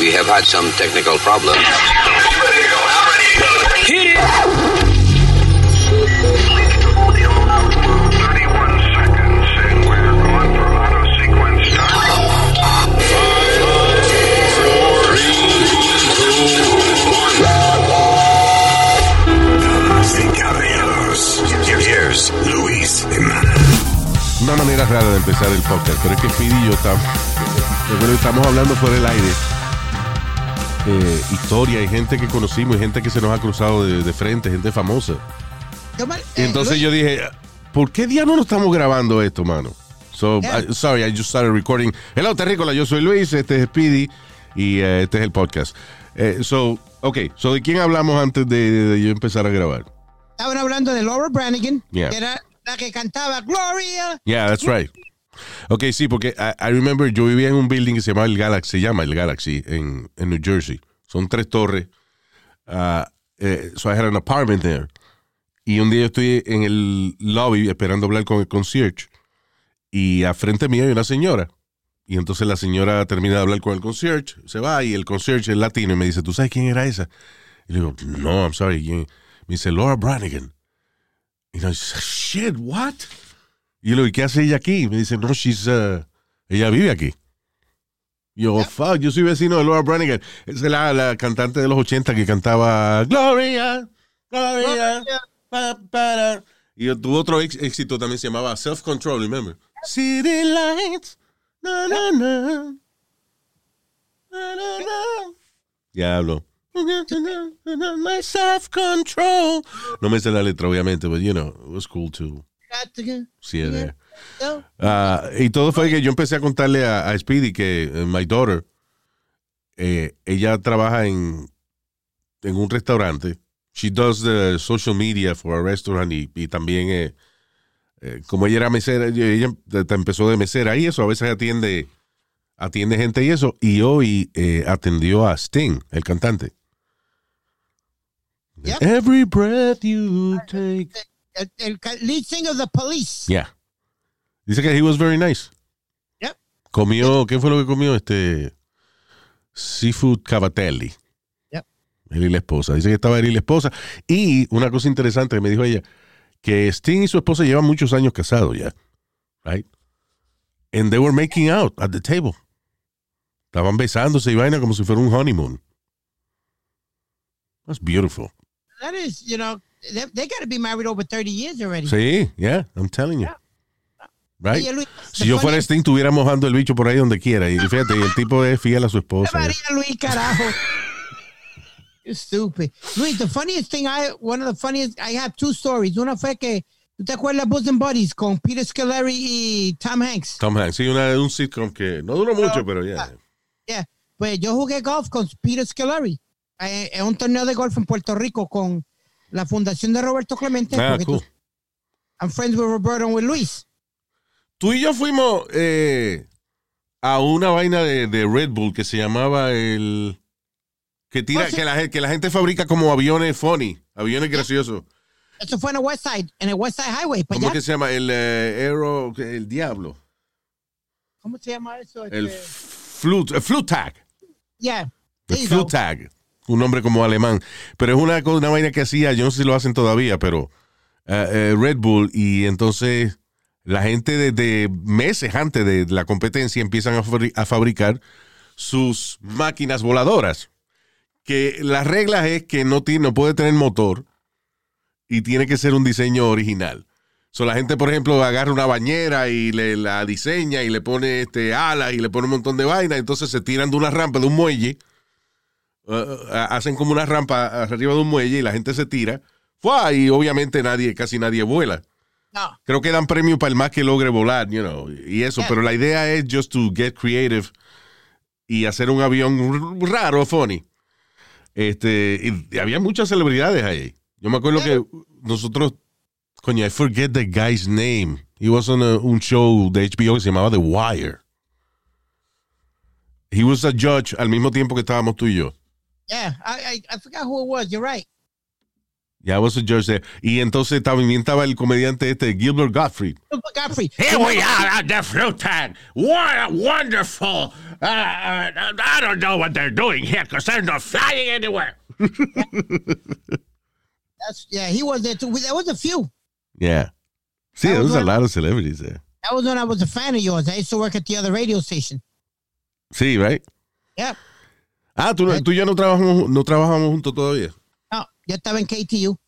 We have had some technical problems. Hit it! Luis Una manera rara de empezar el podcast, pero es que Speedy y yo estamos, estamos hablando fuera del aire. Eh, historia y gente que conocimos y gente que se nos ha cruzado de, de frente, gente famosa. Y entonces yo dije, ¿por qué día no estamos grabando esto, mano? So, I- sorry, I just started recording. Hello, Terrícola, yo soy Luis, este es Speedy y eh, este es el podcast. Eh, so, ok, so, ¿de quién hablamos antes de, de yo empezar a grabar? Estaban hablando de Laura Branigan, Yeah. que era la que cantaba Gloria. Yeah, that's right. Ok, sí, porque I, remember yo vivía en un building que se llamaba el Galaxy, se llama el Galaxy, en, en New Jersey. Son tres torres. Uh, eh, so I had an apartment there. Y un día yo estoy en el lobby esperando hablar con el concierge. Y a frente mío hay una señora. Y entonces la señora termina de hablar con el concierge, se va y el concierge es latino y me dice, ¿tú sabes quién era esa? Y le digo, no, I'm sorry. ¿quién?" Me dice, Laura Branigan. Y yo, shit, what? Y yo le digo, ¿y qué hace ella aquí? Me dice, no, she's, uh, ella vive aquí. Yo, fuck, yo soy vecino de Laura Branigan. Esa es la, la cantante de los 80 que cantaba Gloria, Gloria. pa, para". Y yo tuvo otro ex- éxito también, se llamaba Self Control, remember? City Lights. Na, na, na. Na, na, na. Diablo. My self control. No me sé la letra, obviamente, but you know, it was cool to Ah, y todo fue que yo empecé a contarle a, a Speedy que eh, my daughter, eh, ella trabaja en, en un restaurante. She does the social media for a restaurant y, y también, eh, eh, como ella era mesera, ella empezó de mesera y eso, a veces atiende, atiende gente y eso. Y hoy atendió a Sting, el cantante. Yep. Every breath you take. El, lead singer of the police. Yeah. Dice que he was very nice. Yep. Comió, ¿qué fue lo que comió? Este seafood cavatelli. Yep. Él y la esposa. Dice que estaba él y la esposa. Y una cosa interesante que me dijo ella, que Sting y su esposa llevan muchos años casados ya. Right? And they were making out at the table. Estaban besándose y vaina como si fuera un honeymoon. That's beautiful. That is, you know, they, they got to be married over 30 years already. Sí, yeah, I'm telling you. Right? Oye, Luis, Si yo fuera Sting, estuviera mojando el bicho por ahí donde quiera. Y fíjate, y el tipo es fiel a su esposa. María Luis, carajo. You're stupid. Luis, the funniest thing I, one of the funniest, I have two stories. Una fue que, ¿tú te acuerdas Bosom and Buddies con Peter Scolari y Tom Hanks? Tom Hanks, sí, una, un sitcom que no duró mucho, pero ya. Yeah. Pues yo jugué golf con Peter Scolari eh, en un torneo de golf en Puerto Rico con la fundación de Roberto Clemente. Ah, porque cool. tú- I'm friends with Roberto and with Luis. Tú y yo fuimos eh, a una vaina de, de Red Bull que se llamaba el. Que tira, Oh, sí. que, la, que la gente fabrica como aviones funny, aviones graciosos. Eso fue en el West Side, en el West Side Highway. Pues ¿Cómo ya- que se llama? El eh, Aero, el Diablo. ¿Cómo se llama eso? El Este, Flute, el Flute Tag. yeah. El. Flute Tag. Un nombre como alemán. Pero es una, una vaina que hacía, yo no sé si lo hacen todavía, pero eh, Red Bull. Y entonces la gente desde meses antes de la competencia empiezan a, a fabricar sus máquinas voladoras. Que las reglas es que no, tiene, no puede tener motor y tiene que ser un diseño original. So, la gente, por ejemplo, agarra una bañera y le la diseña y le pone este alas y le pone un montón de vaina. Entonces se tiran de una rampa, de un muelle. Uh, uh, hacen como una rampa arriba de un muelle y la gente se tira. ¡Fua! Y obviamente nadie, casi nadie vuela. No. Creo que dan premio para el más que logre volar, you know, y eso. Yeah. Pero la idea es just to get creative y hacer un avión raro, funny. Este, y había muchas celebridades ahí. Yo me acuerdo que nosotros, coño, I forget the guy's name. He was on a- un show de HBO que se llamaba The Wire. He was a judge al mismo tiempo que estábamos tú y yo. Yeah, I, I, I forgot who it was. You're right. Yeah, I was a judge there. Y entonces también estaba el comediante este, Gilbert Gottfried. Godfrey. Here we are at the fruit tank. What a wonderful. Uh, uh, I don't know what they're doing here because they're not flying anywhere. That's, yeah, he was there too. There was a few. Yeah. Sí, That there was was a one- lot of celebrities there. That was when I was a fan of yours. I used to work at the other radio station. Sí, right? Yeah. Ah, tú, tú y yo no trabajamos, no trabajamos juntos todavía. No, yo estaba en KTU,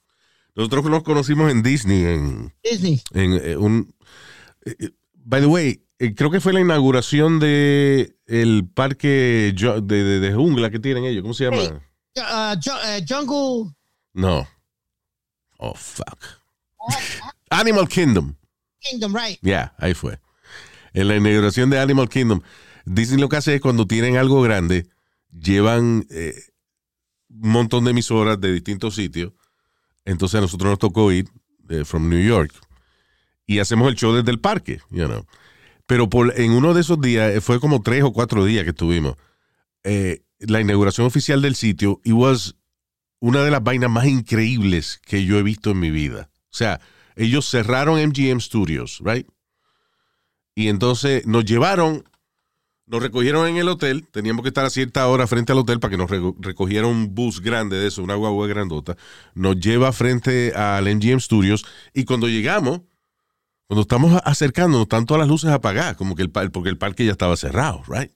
Nosotros nos conocimos en Disney, en, Disney. en eh, un... eh, eh, by the way, creo que fue la inauguración de el parque de, de- de jungla que tienen ellos. ¿Cómo se llama? Hey. Uh, Ju- uh, Jungle. No. Oh, fuck. Animal Kingdom. Kingdom, right? Ya, ahí fue. En la inauguración de Animal Kingdom, Disney lo que hace es cuando tienen algo grande, llevan eh, un montón de emisoras de distintos sitios. Entonces a nosotros nos tocó ir de from New York y hacemos el show desde el parque. Pero en uno de esos días, eh, fue como tres o cuatro días que estuvimos, eh, la inauguración oficial del sitio, y was una de las vainas más increíbles que yo he visto en mi vida. O sea, ellos cerraron MGM Studios, right? Y entonces nos llevaron, nos recogieron en el hotel, teníamos que estar a cierta hora frente al hotel para que nos reco- recogiera un bus grande de eso, una guagua grandota, nos lleva frente al MGM Studios y cuando llegamos, cuando estamos acercándonos, están todas las luces apagadas, como que el, porque el parque ya estaba cerrado, right?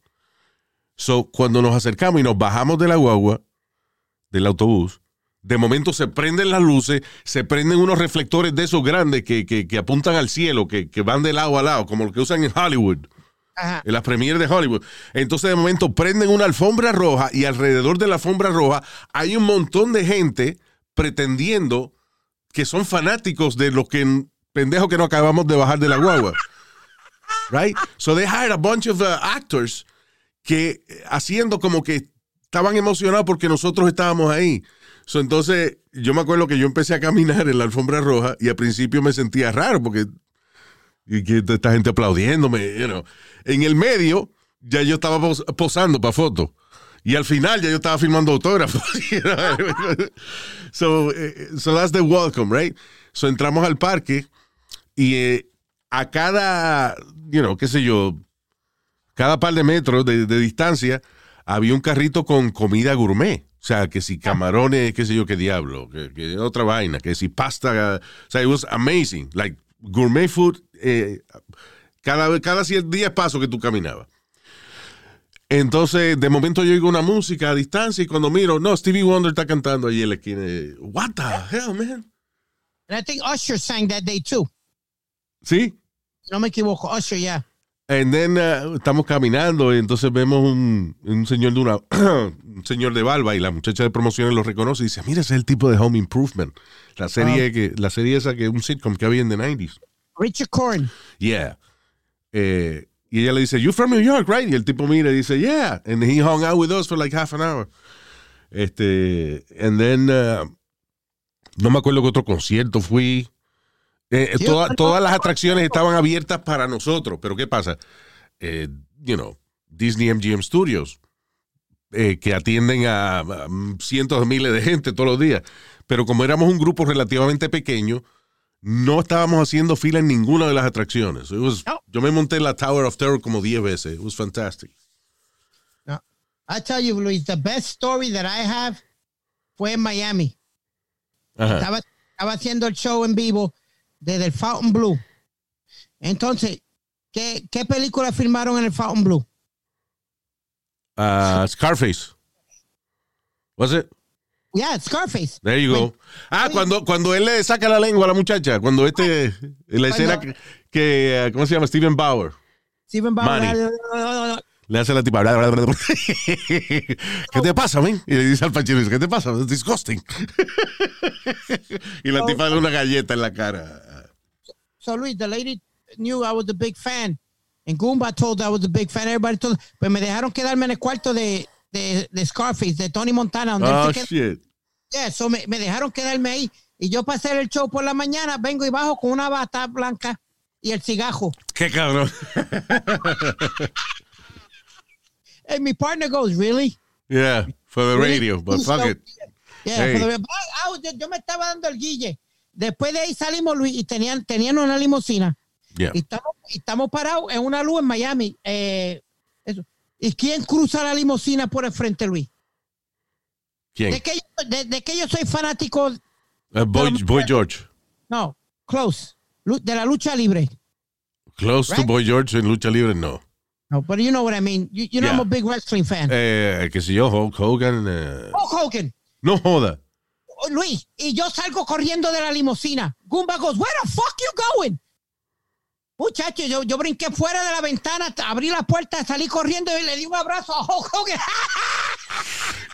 So, cuando nos acercamos y nos bajamos de la guagua, del autobús, de momento se prenden las luces, se prenden unos reflectores de esos grandes que, que- que apuntan al cielo, que, que van de lado a lado, como los que usan en Hollywood, En las premieres de Hollywood. Entonces de momento prenden una alfombra roja y alrededor de la alfombra roja hay un montón de gente pretendiendo que son fanáticos de los que pendejos que no acabamos de bajar de la guagua. Right? So they hired a bunch of uh, actors que eh, haciendo como que estaban emocionados porque nosotros estábamos ahí. So, entonces, yo me acuerdo que yo empecé a caminar en la alfombra roja y al principio me sentía raro porque y que esta gente aplaudiéndome, you know. En el medio, ya yo estaba pos- posando para fotos. Y al final ya yo estaba firmando autógrafos. you know. so, eh, so that's the welcome, right? So entramos al parque y eh, a cada, you know, qué sé yo, cada par de metros de, de distancia había un carrito con comida gourmet. O sea, que si camarones, qué sé yo, qué diablo, que, que otra vaina, que si pasta. O sea, it was amazing. Like gourmet food, eh, cada, cada 100 días paso que tú caminabas. Entonces, de momento yo oigo una música a distancia y cuando miro, no, Stevie Wonder está cantando ahí en la esquina. What the hell, man? And I think Usher sang that day too. Sí. No me equivoco, Usher, yeah. And then uh, estamos caminando y entonces vemos un, un señor de una un señor de barba y la muchacha de promociones lo reconoce y dice, mira, ese es el tipo de Home Improvement. La serie que la serie esa que un sitcom que había en the 90s. Richard Corn. Yeah. Eh, y ella le dice, "You from New York, right?" Y el tipo mira y dice, "Yeah." And he hung out with us for like half an hour. Este, and then uh, no me acuerdo qué otro concierto fui. Eh, toda- todas las atracciones estaban abiertas para nosotros, pero ¿qué pasa? Eh, you know, Disney MGM Studios, eh, que atienden a, a cientos de miles de gente todos los días. Pero como éramos un grupo relativamente pequeño, no estábamos haciendo fila en ninguna de las atracciones. It was- No. Yo me monté en la Tower of Terror como 10 veces. It was fantastic. No. I tell you, Luis, the best story that I have fue en Miami. Ajá. Estaba, estaba haciendo el show en vivo desde el Fountain Blue. Entonces, ¿qué, qué película filmaron en el Fountain Blue? Uh, Scarface. Was it? Yeah, Scarface. There you go. Ah, cuando, cuando él le saca la lengua a la muchacha, cuando este, en la escena que, que, uh, ¿cómo se llama? Steven Bauer. Steven Bauer. Manny. Le hace la tipa. ¿Qué te pasa, men? Y le dice al Pachino, ¿qué te pasa? Es disgusting. y la tipa le da una galleta en la cara. So, Luis, the lady knew I was a big fan. And Goomba told I was a big fan. Everybody told. Pues me dejaron quedarme en el cuarto de, de, de Scarface, de Tony Montana. Donde Oh, shit. Yeah, so me, me dejaron quedarme ahí. Y yo hacer el show por la mañana, vengo y bajo con una bata blanca y el cigajo. Qué cabrón. And my partner goes, really? Yeah, for the radio, but fuck it. Yeah, Hey. for the, I, parado, yo, yo me estaba dando el guille. Después de ahí salimos, Luis, y tenían, tenían una limusina. Yeah. Y estamos, y estamos parados en una luz en Miami. Eh, eso. ¿Y quién cruza la limusina por el frente, Luis? ¿Quién? De que, yo, de, de que yo soy fanático, Uh, Boy, Boy George. no, close, de la lucha libre. Close to? Boy George en lucha libre, no. No, but you know what I mean. You, you know I'm a big wrestling fan. Eh, qué sé yo, Hulk Hogan. eh, Hulk Hogan. no joda. Oh, Luis, y yo salgo corriendo de la limusina. Goomba goes, where the fuck you going? Muchacho, yo, yo brinqué fuera de la ventana, abrí la puerta, salí corriendo y le di un abrazo a Hulk Hogan.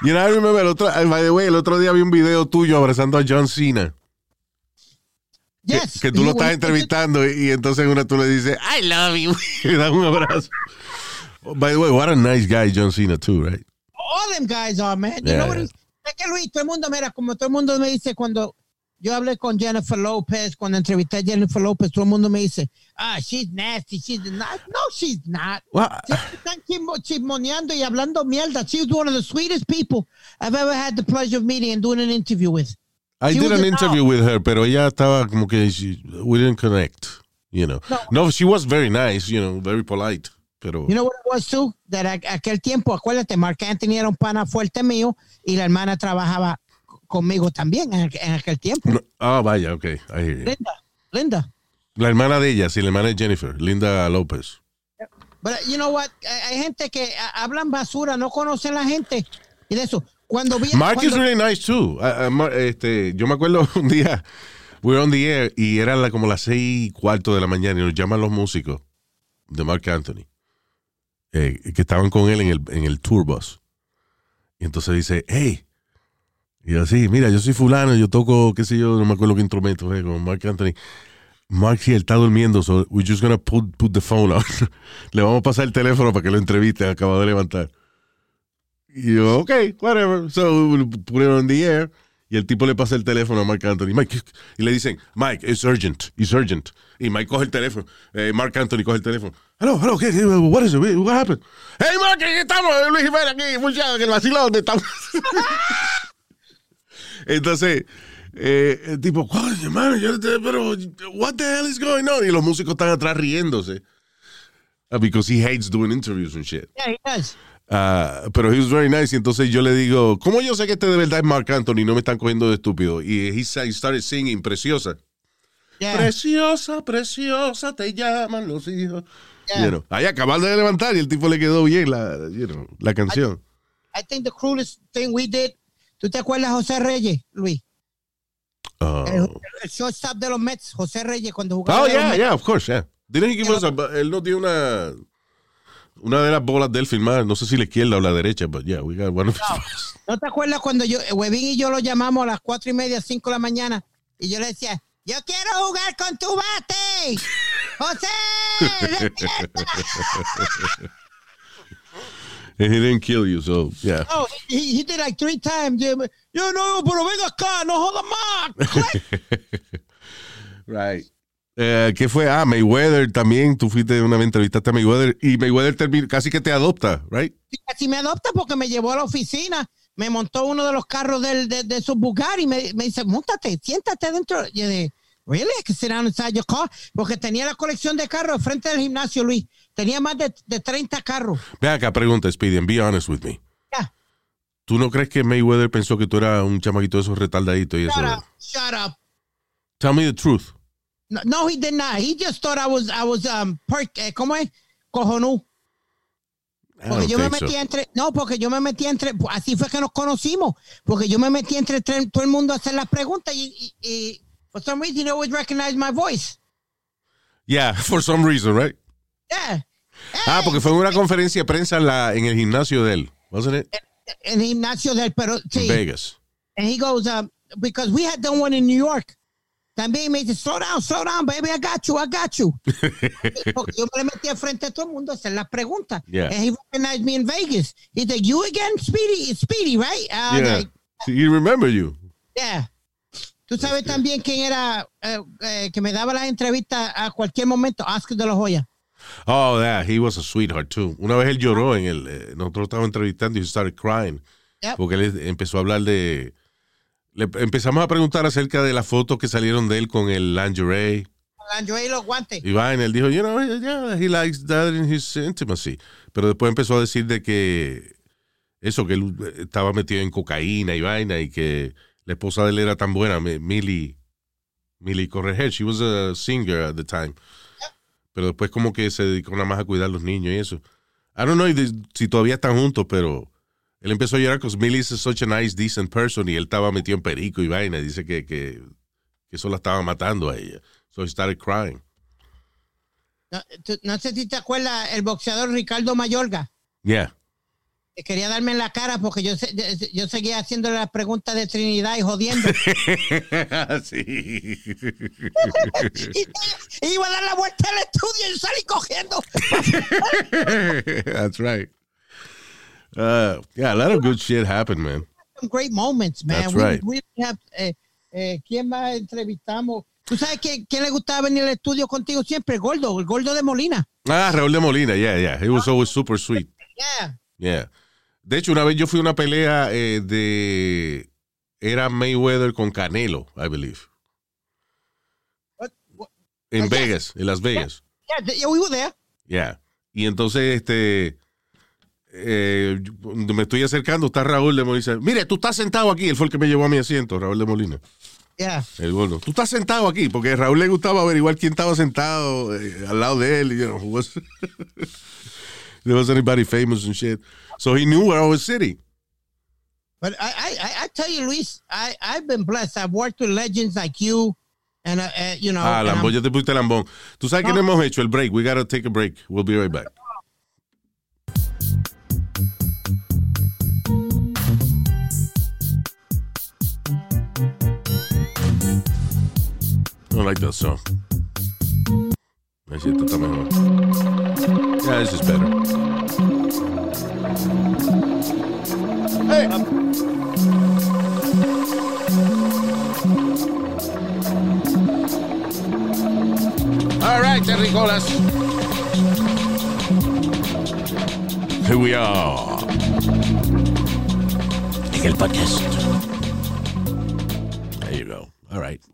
You know, I remember el otro, eh, by the way, el otro día vi un video tuyo abrazando a John Cena. Yes. Que, tú lo estás entrevistando y, y entonces una tú le dices, I love you. y le das un abrazo. By the way, what a nice guy John Cena too, right? All them guys are, man. You Yeah, know what Es que Luis, todo el mundo, mira, como todo el mundo me dice cuando yo hablé con Jennifer Lopez, cuando entrevisté a Jennifer Lopez, todo el mundo me dice, ah, she's nasty, she's not. No, she's not. Well, Siempre están chismo- chismoneando y hablando mierda. She was one of the sweetest people I've ever had the pleasure of meeting and doing an interview with. I She did an interview with her, pero ella estaba como que she- we didn't connect, you know. No. she was very nice, you know, very polite, pero You know what it was too? That aquel tiempo, acuérdate, Mark Anthony era un pana fuerte mío y la hermana trabajaba conmigo también en, en aquel tiempo. Ah, vaya, okay, I hear you. Linda, Linda. La hermana de ella, sí, la hermana de Jennifer, Linda López. But uh, you know what? Hay gente que hablan basura, no conocen la gente. Y de eso, cuando vi. Mark is cuando- really nice too. Uh, uh, este, yo me acuerdo un día, we were on the air y era la- como las seis y cuarto de la mañana y nos llaman los músicos de Mark Anthony eh, que estaban con él en el, en el tour bus. Y entonces dice, hey, y yo sí, mira, yo soy fulano, yo toco, qué sé yo, no me acuerdo qué instrumento fue con Mark Anthony. Mark sí, él está durmiendo, so we're just gonna put, put the phone on. Le vamos a pasar el teléfono para que lo entreviste, acaba de levantar. Y yo, ok, whatever. So, we put it on the air. Y el tipo le pasa el teléfono a Mark Anthony. Mike, y le dicen, Mike, it's urgent, it's urgent. Y Mike coge el teléfono. Eh, Mark Anthony coge el teléfono. Hello, hello, ¿qué, what is it? What happened? Hey, Mark, aquí estamos, Luis Jiménez aquí, muchachos, en la sila donde estamos. Entonces, eh, el tipo, coño, te- pero, what the hell is going on? Y los músicos están atrás riéndose. Uh, because he hates doing interviews and shit. Yeah, he does. Ah, pero he was very nice. Y entonces yo le digo, ¿cómo yo sé que este de verdad es Mark Anthony? No me están cogiendo de estúpido. Y he, started singing, preciosa. Yeah. Preciosa, preciosa, te llaman los hijos. Yeah. You know, ahí acabando de levantar y el tipo le quedó bien la, you know, la canción. I think the cruelest thing we did. ¿Tú te acuerdas de José Reyes, Luis? Oh, El, el shortstop de los Mets, José Reyes, cuando jugaba. oh yeah, yeah, of course, yeah. Didn't he give us a- él nos dio una una de las bolas de él filmada, no sé si la izquierda o la derecha, but yeah, we got one of his- ¿No te acuerdas cuando yo, Webin y yo lo llamamos a las cuatro y media, cinco de la mañana? Y yo le decía, yo quiero jugar con tu bate. José. And he didn't kill you, so yeah. Oh, he, he did like three times. Yo, yo no, pero venga acá, no jodas más. Right. Eh, ¿Qué fue? Ah, Mayweather también. Tú fuiste una vez entrevistaste a Mayweather y Mayweather casi que te adopta, right? Casi me adopta porque me llevó a la oficina, me montó uno de los carros del, de, de su Bugatti y me, me dice, montate, siéntate dentro. Y yo dije, really? Down inside your car? Porque tenía la colección de carros frente del gimnasio, Luis. Tenía más de, de 30 carros. Ve acá, pregunta, Speedy, and be honest with me. Ya. ¿Tú no crees que Mayweather pensó que tú eras un chamaquito de esos retardaditos y eso? Shut up, shut up. Tell me the truth. No, no, he did not. He just thought I was, I was, um, eh, ¿cómo es? Cojonú. Porque yo me so. metí entre, no, porque yo me metí entre, así fue que nos conocimos, porque yo me metí entre tre- todo el mundo a hacer las preguntas y, y, y for some reason he always recognized my voice. Yeah, for some reason, right? Yeah. Ah, porque fue una conferencia de prensa en, la, en el gimnasio de él, wasn't it? En el gimnasio del, pero In sí. Vegas. And he goes, um, because we had done one in New York. También me dice, slow down, slow down, baby, I got you, I got you. Porque yo me metí al frente de todo el mundo a hacer las preguntas. Yeah. And he recognized me in Vegas. He's like, you again, Speedy? Speedy, right? Was Yeah. like, He remember you. Yeah. Tú sabes también quién era eh, eh, que me daba las entrevistas a cualquier momento, Oscar de la Hoya. Oh, yeah, he was a sweetheart too. Una vez él lloró en el. eh, nosotros estábamos entrevistando y he started crying. Yep. Porque él empezó a hablar de. Le empezamos a preguntar acerca de las fotos que salieron de él con el lingerie. Lingerie y los guantes. Y vaina, él dijo, you know, yeah, he likes that in his intimacy. Pero después empezó a decir de que eso, que él estaba metido en cocaína y vaina y que la esposa de él era tan buena, Mi- Millie, Millie Correger, she was a singer at the time. Pero después como que se dedicó nada más a cuidar a los niños y eso. I don't know si todavía están juntos, pero él empezó a llorar porque Millie is such a nice, decent person y él estaba metido en perico y vaina. y Dice que, que, que eso la estaba matando a ella. So he started crying. No, tú- no sé si te acuerdas el boxeador Ricardo Mayorga. Yeah. que Quería darme en la cara porque yo, yo- yo seguía haciendo las preguntas de Trinidad y jodiendo. sí. y, iba a dar la vuelta al estudio y salí cogiendo. That's right. Uh, yeah, a lot of good shit happened, man. Some great moments, man. That's We- right. we have, eh, eh, ¿Quién más entrevistamos? ¿Tú sabes que, quién le gustaba venir al estudio contigo siempre? Gordo, el gordo de Molina. Ah, Raúl de Molina, yeah, yeah. He was always super sweet. Yeah. Yeah. De hecho, una vez yo fui a una pelea eh, de. Era Mayweather con Canelo, I believe. What- what- En. Vegas, en Las Vegas. yeah, yeah, we were there. Yeah. Y entonces, este. Eh, me estoy acercando, está Raúl de Molina. Mire, tú estás sentado aquí. Él fue el que me llevó a mi asiento, Raúl de Molina. Yeah. El gordo. Tú estás sentado aquí, porque a Raúl le gustaba averiguar quién estaba sentado eh, al lado de él. You know, was, there was anybody famous and shit. So he knew where I was sitting. But I, I, I- tell you, Luis, I, I've been blessed. I've worked with legends like you, and uh, uh, you know. Ah, Lambón, ya te pusiste Lambón. Tú sabes que no hemos hecho el break. We gotta take a break. We'll be right back. I like that song. Esto está mejor. Yeah, this is better. Hey. All right, Terricolas. Here we are. En el podcast. There you go. All right.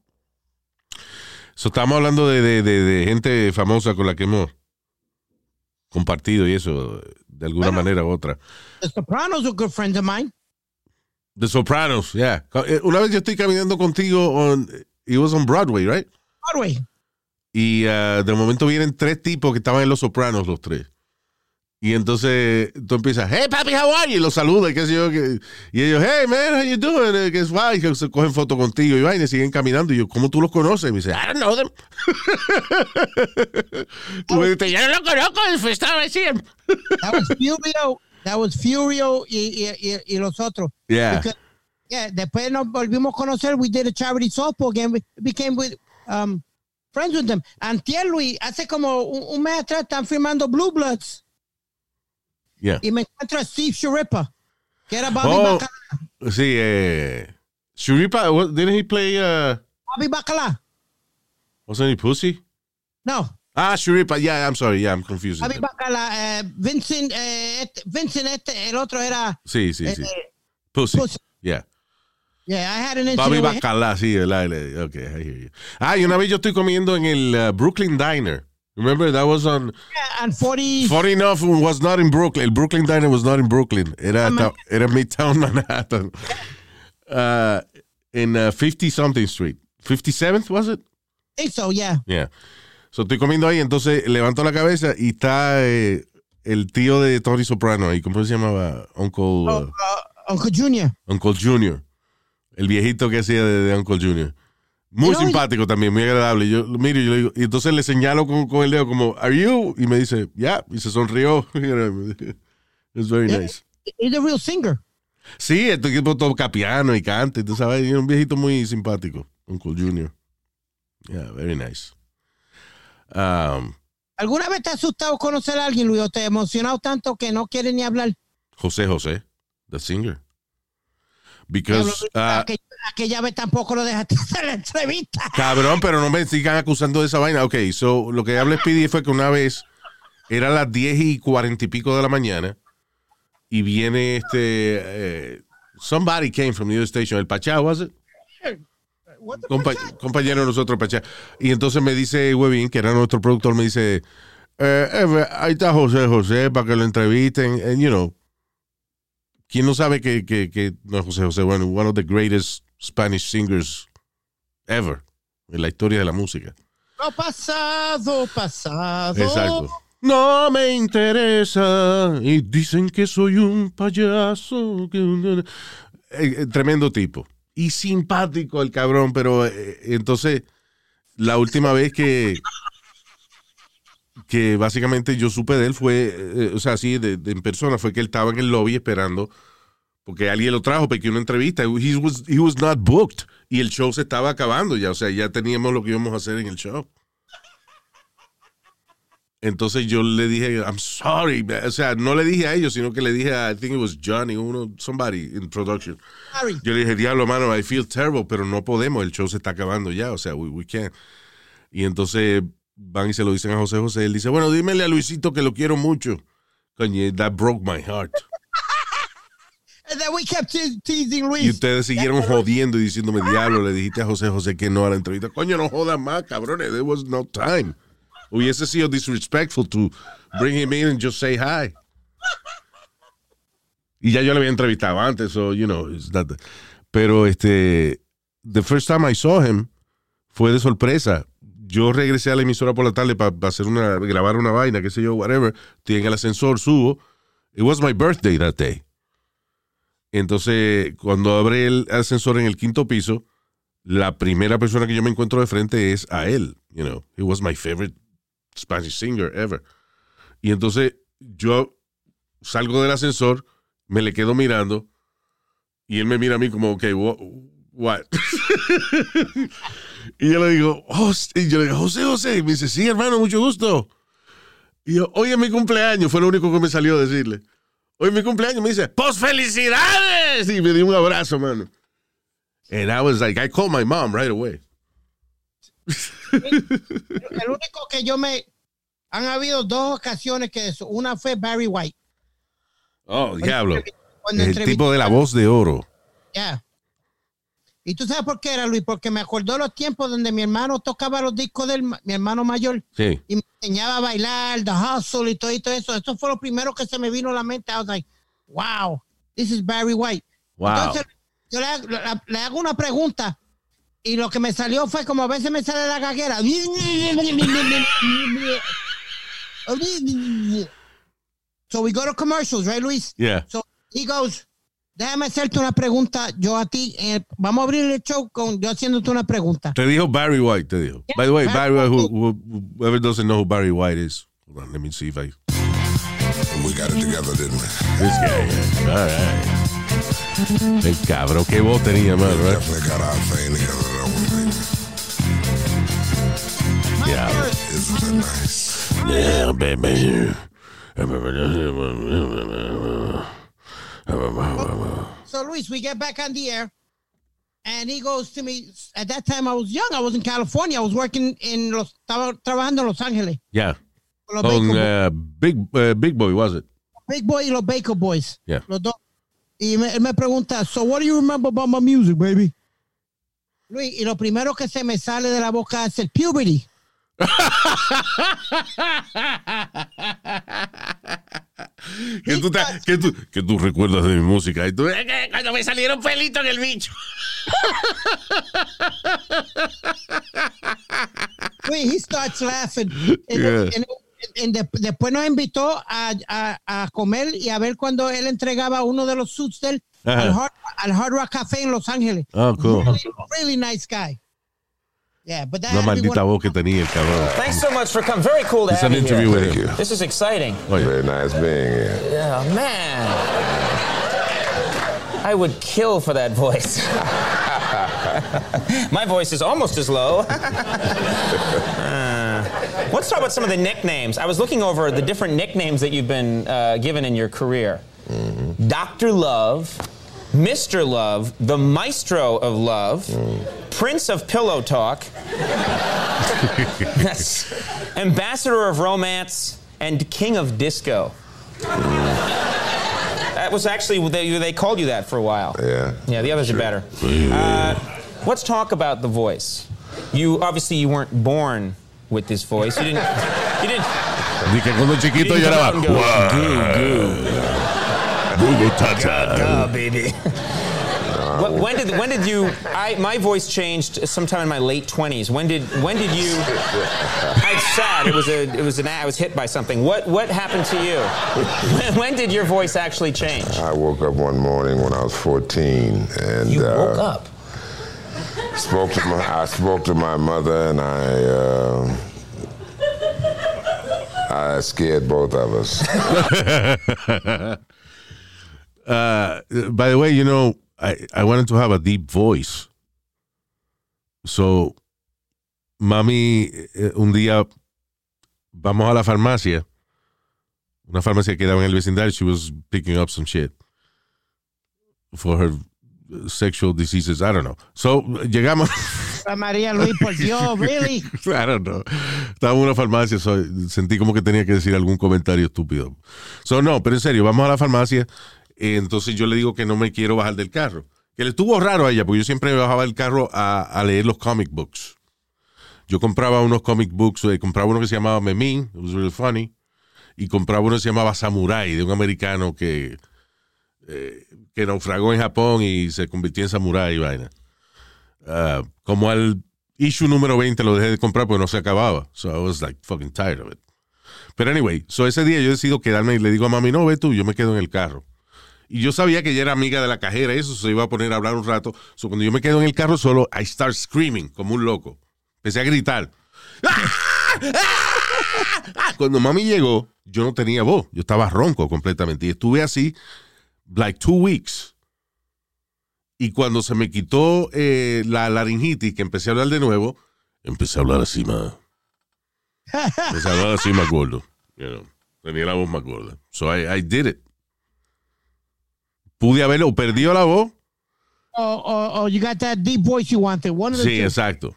So, estamos hablando de, de, de, de gente famosa con la que hemos compartido y eso, de alguna Bueno. manera u otra. The Sopranos are good friends of mine. The Sopranos, yeah. Eh, Una vez yo estoy caminando contigo, on, it was on Broadway, right? Broadway. Y ah, de momento vienen tres tipos que estaban en Los Sopranos, los tres. Y entonces tú empiezas, hey papi, how are you? Y los saludas, y qué sé yo. y ellos, hey man, how you doing? Eh, Que es guay, que se cogen foto contigo y vaina, y siguen caminando. Y yo, ¿cómo tú los conoces? Y me dice, I don't know them. tú me dices, yo no los conozco, estaba siempre. That was Furio. That was Furio y, y, y, y los otros. Yeah. Because, yeah, después nos volvimos a conocer. We did a charity softball game. We became with, um, friends with them. Antier, Luis, hace como un, un mes atrás están firmando Blue Bloods. Yeah. Y me encuentro a Steve Sharippa, que era Bobby, Oh, Bacala. sí, eh. Shuripa, what, didn't he play, uh, Bobby Bacala. wasn't he Pussy? No, Ah, Shuripa, yeah, I'm sorry, yeah, I'm confused. Bobby Bacala. eh, Vincent, eh, este- Vincent, este, el otro era. Sí, sí, sí. eh, Pussy. Pussy. Yeah. Yeah, I had an Bobby. Bacala, sí, el aire. Ok, I hear you. Ah, y una vez yo estoy comiendo en el uh, Brooklyn Diner. Remember, that was on. Yeah, and 40. Funny enough, it was not in Brooklyn. El Brooklyn Diner was not in Brooklyn. Era, ta- era Midtown Manhattan. Uh, in uh, 50 something street. 57th, was it? I think so, yeah. Yeah. So estoy comiendo ahí, entonces levanto la cabeza y está eh, el tío de Tony Soprano ahí. ¿Cómo se llamaba? Uncle. Oh, uh, Uncle Junior. Uncle Junior. El viejito que hacía de, de Uncle Junior. Muy simpático también, muy agradable. Yo lo miro y yo le digo, y entonces le señalo con, con el dedo como, ¿Are you? Y me dice, Yeah. Y se sonrió. It's very Yeah. nice. He's a real singer. Sí, este tipo toca piano y canta, tú sabes, es un viejito muy simpático. Uncle Junior. Yeah, very nice. Um, ¿Alguna vez te ha asustado conocer a alguien, Luis, o te ha emocionado tanto que no quiere ni hablar? José José, the singer. Because, uh, Aquella, aquella vez tampoco lo dejaste hacer la entrevista. Cabrón, pero no me sigan acusando de esa vaina. Ok, so lo que habla Speedy fue que una vez era las 10 y 40 y pico de la mañana y viene este. eh, somebody came from the other station. El Pachá, was it? Compa- compañero de nosotros, Pachá. Y entonces me dice Webin, que era nuestro productor, me dice, eh, eh, ahí está José José para que lo entrevisten. And, you know, ¿quién no sabe que, que, que no es José José? Bueno, one of the greatest Spanish singers ever en la historia de la música. Lo pasado, pasado. Exacto. No me interesa. Y dicen que soy un payaso. que- Eh, eh, tremendo tipo. Y simpático el cabrón, pero eh, entonces la última vez que que básicamente yo supe de él fue, eh, o sea, así de, de en persona, fue que él estaba en el lobby esperando porque alguien lo trajo para que una entrevista. He was, he was not booked. Y el show se estaba acabando ya, o sea, ya teníamos lo que íbamos a hacer en el show. Entonces yo le dije, I'm sorry. O sea, no le dije a ellos, sino que le dije a, I think it was Johnny, uno, somebody in production. Sorry. Yo le dije, diablo, mano, I feel terrible, pero no podemos, el show se está acabando ya, o sea, we, we can't. Y entonces van y se lo dicen a José José. Él dice, bueno, dímele a Luisito que lo quiero mucho. Coño, that broke my heart. And then we kept te- teasing Luis. Y ustedes siguieron jodiendo y diciéndome, diablo, le dijiste a José José que no a la entrevista. Coño, no jodas más, cabrones, there was no time. Hubiese sido disrespectful to bring him in and just say hi. Y ya yo le había entrevistado antes, so, you know, it's not the- pero este, the first time I saw him fue de sorpresa. Yo regresé a la emisora por la tarde para hacer una, grabar una vaina, qué sé yo, whatever. Estoy en el ascensor, subo. It was my birthday that day. Entonces, cuando abre el ascensor en el quinto piso, la primera persona que yo me encuentro de frente es a él. You know, he was my favorite Spanish singer ever. Y entonces yo salgo del ascensor, me le quedo mirando y él me mira a mí como, ok, wha- what? y yo le digo, oh, y yo le digo, José, José. Y me dice, sí, hermano, mucho gusto. Y yo, hoy es mi cumpleaños, fue lo único que me salió decirle. Hoy es mi cumpleaños, me dice, ¡Pos felicidades! Y me dio un abrazo, mano. And I was like, I called my mom right away. El único que yo me. Han habido dos ocasiones que eso. Una fue Barry White. Oh, diablo. El tipo de la voz de oro. Ya. ¿Y tú sabes por qué era, Luis? Porque me acordó los tiempos donde mi hermano tocaba los discos del mi hermano mayor Sí. y me enseñaba a bailar, The Hustle y todo, y todo eso. Eso fue lo primero que se me vino a la mente. I was like, wow, this is Barry White. Wow. Entonces, yo le, hago- la- le hago una pregunta y lo que me salió fue como a veces me sale la gaguera. So we go to commercials, right, Luis? Yeah. So he goes, déjame hacerte una pregunta yo a ti. eh, vamos a abrir el show con yo haciéndote una pregunta. Te dijo Barry White, te dijo. By the way, Barry White, who, who, whoever doesn't know who Barry White is, hold on, let me see if I. We got it together, didn't we? This guy, yeah. all right. El cabrón, qué voz tenía, man, right? Definitely got our thing together, don't we? My Yeah. Isn't nice? Yeah, baby. So Luis, we get back on the air, and he goes to me. At that time, I was young. I was in California. I was working in los. Estaba trabajando en Los Ángeles. Yeah. los On uh, Big, uh, Big Boy, was it? Big Boy y los Baker Boys. Yeah. Los dos. Y me, me pregunta, so what do you remember about my music, baby? Luis, y lo primero que se me sale de la boca es el puberty. ¿Qué tú, te- qué tú, qué tú recuerdas de mi música? Y tú, que Cuando me salieron pelitos en el bicho. Luis, he starts laughing. And- Yeah. and- and de- después nos invitó a, a, a comer y a ver cuando él entregaba uno de los suits del al Hard, al Hard Rock Café en Los Ángeles. Oh, cool. Really, really nice guy. Yeah, but that Una had to be maldita one- voz que tenía el cabrón. Thanks so much for coming. Very cool to It's have an you interview here. with him. you. This is exciting. Oye, Very nice being here. Yeah, man. I would kill for that voice. My voice is almost as low. Uh, let's talk about some of the nicknames. I was looking over the different nicknames that you've been uh, given in your career Dr. Love, Mr. Love, the Maestro of Love, Prince of Pillow Talk, That's Ambassador of Romance, and King of Disco. That was actually they, they called you that for a while. Yeah. Yeah, the others are better. Uh, let's talk about the voice. You obviously you weren't born with this voice. You didn't. You didn't. Dije cuando chiquito you didn't come out and go, goo, goo. Ah, baby. Wh- when did when did you? I my voice changed sometime in my late twenties. When did when did you? It's sad. It was a it was an I was hit by something. What what happened to you? When, when did your voice actually change? I woke up one morning when I was 14 and You uh, woke up. spoke to my I spoke to my mother and I uh, I scared both of us. Uh, by the way, you know, I, I wanted to have a deep voice. So, mami, eh, un día vamos a la farmacia, una farmacia que quedaba en el vecindario. She was picking up some shit for her sexual diseases. I don't know. So, llegamos. Ah, María Luis, por Dios, really? I don't know. Estaba en una farmacia, so, sentí como que tenía que decir algún comentario estúpido. So, no, pero en serio, vamos a la farmacia. Entonces yo le digo que no me quiero bajar del carro. Que le estuvo raro a ella, porque yo siempre me bajaba del carro a, leer los comic books. Yo compraba unos comic books, eh, compraba uno que se llamaba Memín, it was really funny, y compraba uno que se llamaba Samurai, de un americano que, eh, que naufragó en Japón y se convirtió en samurái y vaina. Ah, como al issue número 20 lo dejé de comprar porque no se acababa. So I was like fucking tired of it. Pero anyway, so ese día yo decido quedarme y le digo a mami, no, ve tú, yo me quedo en el carro. Y yo sabía que ella era amiga de la cajera, y eso se iba a poner a hablar un rato. So cuando yo me quedo en el carro solo, I start screaming como un loco. Empecé a gritar. Cuando mami llegó, yo no tenía voz, yo estaba ronco completamente. Y estuve así, like two weeks. Y cuando se me quitó eh, la laringitis, que empecé a hablar de nuevo, empecé a hablar así más. Empecé a hablar así más gordo. Tenía la voz más gorda. So I, I did it. Pude haberlo, o perdió la voz. Oh, oh, oh, you got that deep voice you wanted. One of the Sí, two. exacto.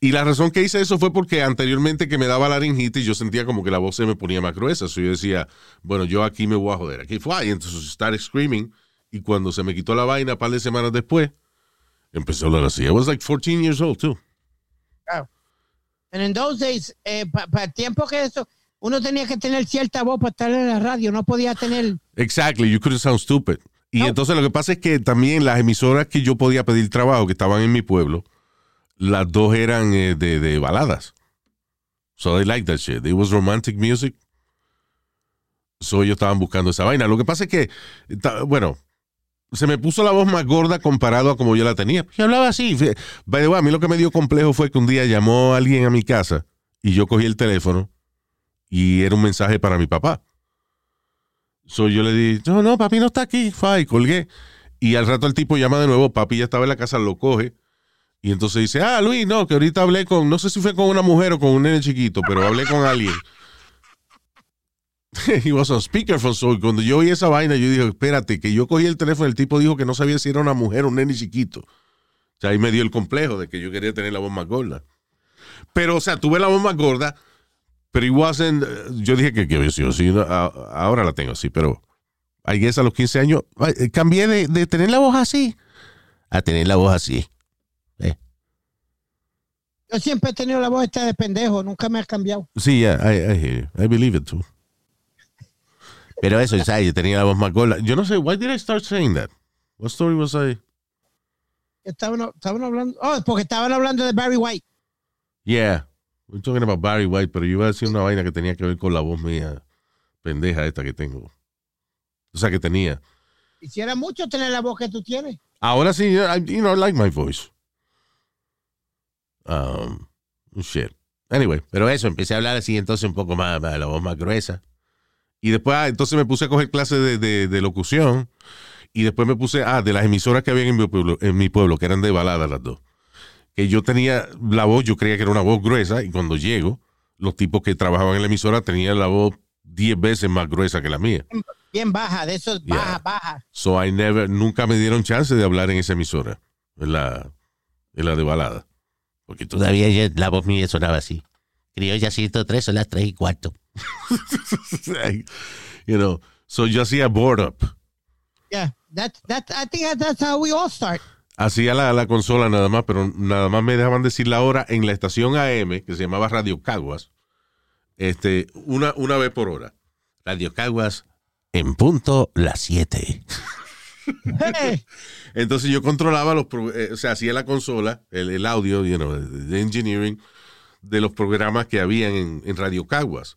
Y la razón que hice eso fue porque anteriormente que me daba laringitis, yo sentía como que la voz se me ponía más gruesa. So yo decía, bueno, yo aquí me voy a joder. Aquí fue. Y entonces started screaming. Y cuando se me quitó la vaina, un par de semanas después, empecé a hablar así. I was like 14 years old, too. And in those days, eh, para el tiempo que eso, uno tenía que tener cierta voz para estar en la radio. No podía tener. Exactly, you couldn't sound stupid. Y No. entonces lo que pasa es que también las emisoras que yo podía pedir trabajo, que estaban en mi pueblo, las dos eran eh, de, de baladas. So they like that shit. It was romantic music. So ellos estaban buscando esa vaina. Lo que pasa es que, bueno, se me puso la voz más gorda comparado a como yo la tenía. Yo hablaba así. By the way, a mí lo que me dio complejo fue que un día llamó alguien a mi casa y yo cogí el teléfono y era un mensaje para mi papá. So yo le dije, no, no, papi no está aquí. Fue, y colgué. Y al rato el tipo llama de nuevo, papi ya estaba en la casa, lo coge. Y entonces dice, ah, Luis, no, que ahorita hablé con, no sé si fue con una mujer o con un nene chiquito, pero hablé con alguien. He was on speakerphone, so cuando yo oí esa vaina, yo dije, espérate, que yo cogí el teléfono, el tipo dijo que no sabía si era una mujer o un nene chiquito. O sea, ahí me dio el complejo de que yo quería tener la voz más gorda. Pero, o sea, tuve la voz más gorda, pero it wasn't, eh, yo dije que, que sí o sí, no, a- ahora la tengo así, pero I guess a los 15 años eh, cambié de, de tener la voz así a tener la voz así. Yo siempre he tenido la voz esta de pendejo. Nunca me ha cambiado. Sí, yeah, I, I hear you. I believe it too. Pero eso, ¿sabes? yo tenía la voz más gorda. Yo no sé, why did I start saying that? What story was I? Estaban, estaban hablando. Oh, porque estaban hablando de Barry White. Yeah, we're talking about Barry White, pero yo iba a decir una vaina que tenía que ver con la voz mía pendeja esta que tengo. O sea, que tenía. Hiciera mucho tener la voz que tú tienes. Ahora sí, I, you know, I like my voice. Um, shit. Anyway, pero eso, empecé a hablar así entonces un poco más, más la voz más gruesa. Y después, ah, entonces me puse a coger clases de, de- de locución. Y después me puse, ah, de las emisoras que había en mi pueblo, en mi pueblo, que eran de balada las dos. Que yo tenía la voz, yo creía que era una voz gruesa, y cuando llego, los tipos que trabajaban en la emisora tenían la voz 10 veces más gruesa que la mía. Bien baja, de esos Yeah. baja, baja. So I never, nunca me dieron chance de hablar en esa emisora, en la, en la de balada. Porque todavía ya la voz mía sonaba así. Criolla 103 son las 3 y cuarto. you know, so yo hacía board up. Yeah, that, that, I think that's how we all start. Hacía la, la consola nada más, pero nada más me dejaban decir la hora en la estación AM, que se llamaba Radio Caguas, este, una, una vez por hora. Radio Caguas en punto las 7. Hey, Entonces yo controlaba los, eh, o sea, hacía la consola, el, el audio, you know, de engineering de los programas que habían en, en Radio Caguas.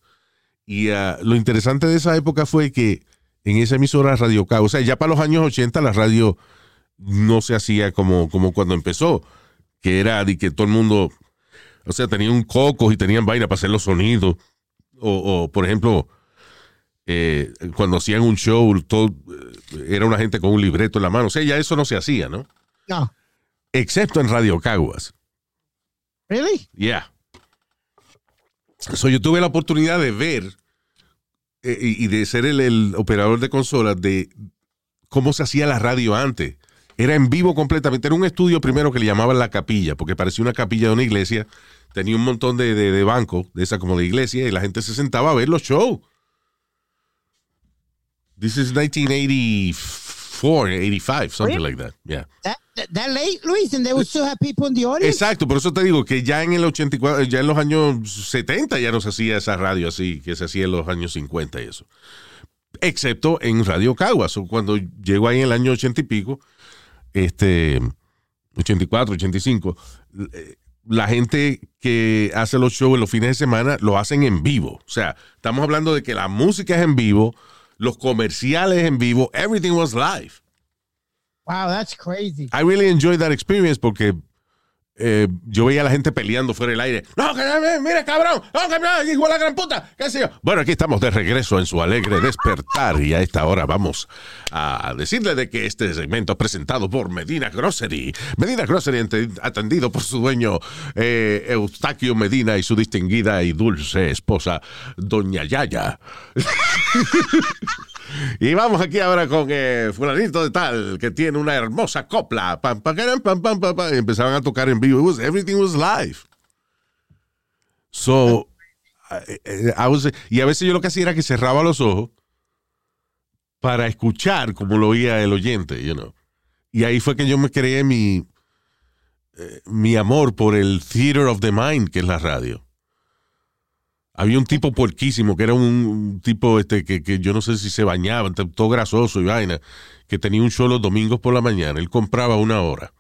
Y ah, lo interesante de esa época fue que en esa emisora Radio Caguas, o sea, ya para los años 80 la radio no se hacía como, como cuando empezó, que era de que todo el mundo, o sea, tenían cocos y tenían vaina para hacer los sonidos. O, o, por ejemplo, eh, cuando hacían un show, todo, eh, era una gente con un libreto en la mano. O sea, ya eso no se hacía, ¿no? no. Excepto en Radio Caguas. Really? Yeah. So, yo tuve la oportunidad de ver eh, y, y de ser el, el operador de consolas de cómo se hacía la radio antes. Era en vivo completamente. Era un estudio primero que le llamaban la capilla, porque parecía una capilla de una iglesia. Tenía un montón de, de, de bancos, de esa como de iglesia, y la gente se sentaba a ver los shows. This is 1984, 85, something like that. Yeah. That, that, that late, Luis, and they would still have people in the audience? Exacto, por eso te digo que ya en el 84, ya en los años 70 ya no se hacía esa radio así, que se hacía en los años 50 y eso. Excepto en Radio Caguas, cuando llegó ahí en el año 80 y pico, este, 84, 85, eh, la gente que hace los shows en los fines de semana lo hacen en vivo. O sea, estamos hablando de que la música es en vivo, los comerciales en vivo, everything was live. Wow, that's crazy. I really enjoyed that experience porque eh, yo veía a la gente peleando fuera del aire. No, que eh, mire, cabrón, no, que no, igual la gran puta, qué sé yo. Bueno, aquí estamos de regreso en su alegre despertar y a esta hora vamos a decirle de que este segmento es presentado por Medina Grocery. Medina Grocery atendido por su dueño eh, Eustaquio Medina y su distinguida y dulce esposa, Doña Yaya. Y vamos aquí ahora con eh, fulanito de tal, que tiene una hermosa copla. Pam, pam, pam, pam, pam, pam, empezaban a tocar en vivo. It was- everything was live. So, I- I was- y a veces yo lo que hacía era que cerraba los ojos para escuchar como lo oía el oyente, you know. Y ahí fue que yo me creé mi, eh, mi amor por el theater of the mind, que es la radio. Había un tipo puerquísimo, que era un, tipo este que, que yo no sé si se bañaba, todo grasoso y vaina, que tenía un show los domingos por la mañana. Él compraba una hora.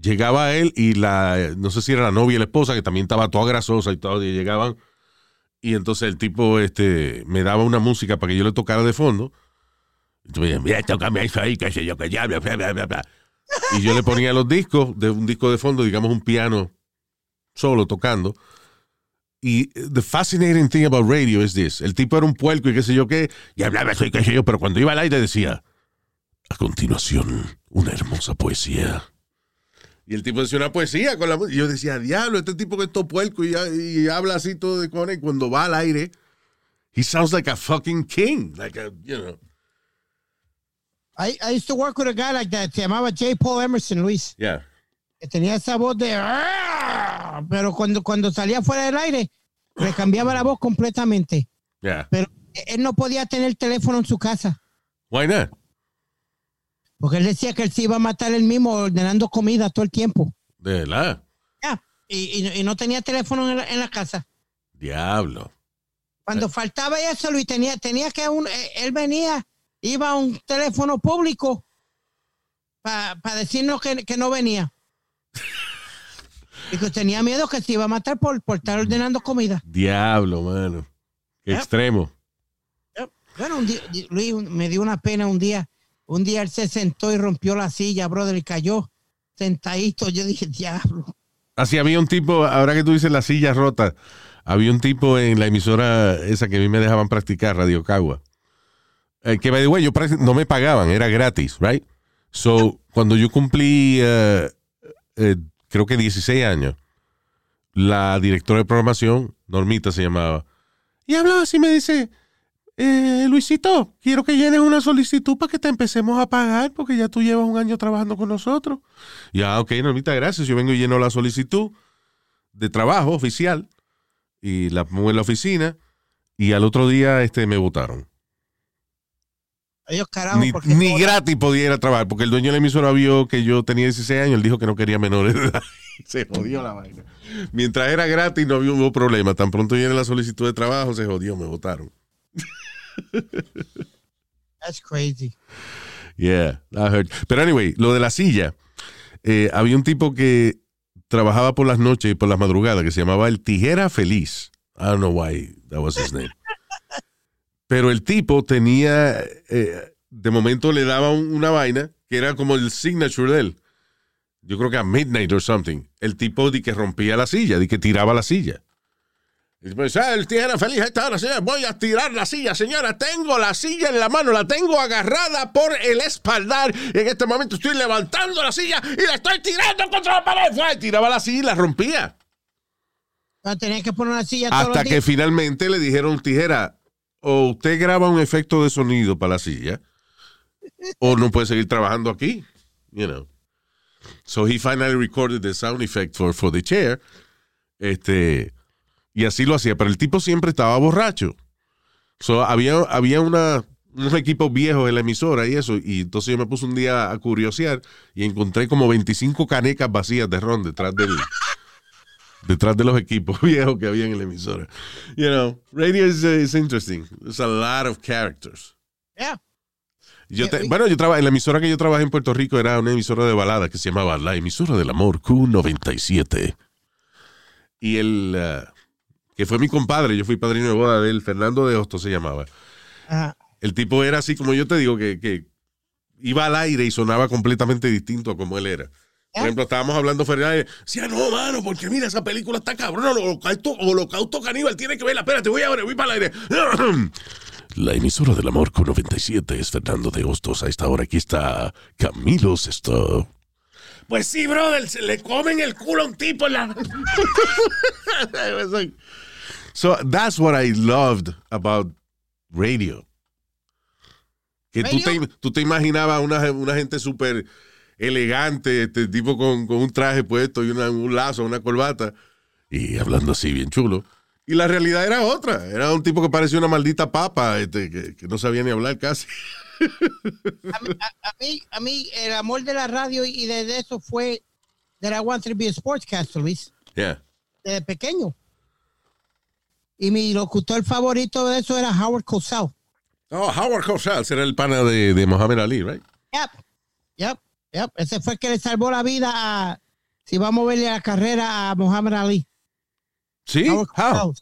Llegaba él y la, no sé si era la novia y la esposa, que también estaba toda grasosa y todo, llegaban. Y entonces el tipo este, me daba una música para que yo le tocara de fondo. Y me mira, ahí, yo, ya, bla, bla, bla". Y yo le ponía los discos, de un disco de fondo, digamos un piano solo tocando. Y the fascinating thing about radio is this. El tipo era un puerco y qué sé yo qué, y hablaba eso y qué sé yo, pero cuando iba al aire decía, a continuación, una hermosa poesía. Y el tipo decía una poesía con la música. Y yo decía, diablo, este tipo que es todo puerco y, y habla así todo de cojones. Y cuando va al aire, he sounds like a fucking king. Like a, you know. I, I used to work with a guy like that. Se llamaba J. Paul Emerson, Luis. Yeah. Que tenía esa voz de... Pero cuando, cuando salía fuera del aire, le cambiaba la voz completamente. Yeah. Pero él no podía tener teléfono en su casa. Why not? Porque él decía que él se iba a matar él mismo ordenando comida todo el tiempo. De verdad. Ya. Y, y- y no tenía teléfono en la, en la casa. Diablo. Cuando faltaba eso, Luis, tenía, tenía que un, eh, él venía, iba a un teléfono público para decirnos que, que no venía. Y que tenía miedo que se iba a matar por, por estar ordenando comida. Diablo, mano. Qué extremo. Bueno, un día, Luis, me dio una pena un día. Un día él se sentó y rompió la silla, brother, y cayó sentadito. Yo dije, diablo. Así había un tipo, ahora que tú dices la silla rota, había un tipo en la emisora esa que a mí me dejaban practicar, Radio Cagua. Eh, que, by the way, yo no me pagaban, era gratis, right? So, cuando yo cumplí, eh, creo que 16 años, la directora de programación, Normita se llamaba, y hablaba así, me dice, eh, Luisito, quiero que llenes una solicitud para que te empecemos a pagar, porque ya tú llevas un año trabajando con nosotros. Y ah, ok, Normita, gracias. Yo vengo y lleno la solicitud de trabajo oficial y la pongo en la oficina y al otro día este, me votaron. Ellos carajo. Ni, ni todo- gratis podía ir a trabajar, porque el dueño de la emisora vio que yo tenía 16 años, él dijo que no quería menores de edad. Se jodió la vaina. Mientras era gratis no había- hubo problema. Tan pronto viene la solicitud de trabajo, se jodió, me votaron. That's crazy. Yeah, that hurt. Pero anyway, lo de la silla, eh, había un tipo que trabajaba por las noches y por las madrugadas que se llamaba el Tijera Feliz. I don't know why that was his name. Pero el tipo tenía, eh, de momento le daba un- una vaina que era como el signature de él. Yo creo que a midnight or something. El tipo de que rompía la silla, de que tiraba la silla. Y pues, ah, el tijera feliz, está la silla. Voy a tirar la silla, señora. Tengo la silla en la mano, la tengo agarrada por el espaldar. Y en este momento estoy levantando la silla y la estoy tirando contra la pared. Fue, tiraba la silla y la rompía. Tener que poner una silla Hasta que días. finalmente le dijeron, tijera, o usted graba un efecto de sonido para la silla, o no puede seguir trabajando aquí. You know. So he finally recorded the sound effect for, for the chair. Este, y así lo hacía. Pero el tipo siempre estaba borracho. So había, había una, unos equipos viejos en la emisora y eso. Y entonces yo me puse un día a curiosear y encontré como 25 canecas vacías de ron detrás del detrás de los equipos viejos que había en la emisora. You know, radio is, uh, is interesting. There's a lot of characters. Yeah. Yo te- bueno, yo trabajé en la emisora que yo trabajé en Puerto Rico era una emisora de balada que se llamaba La emisora del amor Q97. Y el uh, que fue mi compadre, yo fui padrino de boda de él, Fernando de Hosto se llamaba. Ajá. El tipo era así como yo te digo que, que iba al aire y sonaba completamente distinto a como él era. Por ¿Eh? ejemplo, estábamos hablando Fernández, decía, no, mano, porque mira, esa película está cabrona, holocausto, holocausto caníbal, tiene que verla, espérate, voy a ver, voy para el aire. La emisora del amor con 97 es Fernando de Hostos. A esta hora aquí está Camilo Sesto. Pues sí, brother, se le comen el culo a un tipo en la... so that's what I loved about radio. Que tú te, tú te imaginabas una, una gente súper elegante, este tipo con, con un traje puesto y una- un lazo, una corbata, y hablando así bien chulo. Y la realidad era otra. Era un tipo que parecía una maldita papa, este, que, que no sabía ni hablar casi. A mí, a, a mí, a mí, el amor de la radio y de, de eso fue that I wanted to be a sportscaster, Luis, Yeah. desde pequeño. Y mi locutor favorito de eso era Howard Cosell. Oh, Howard Cosell era el pana de, de Muhammad Ali, right? Yep, yep, yep. Ese fue el que le salvó la vida a, si vamos a verle la carrera a Muhammad Ali. Sí. How?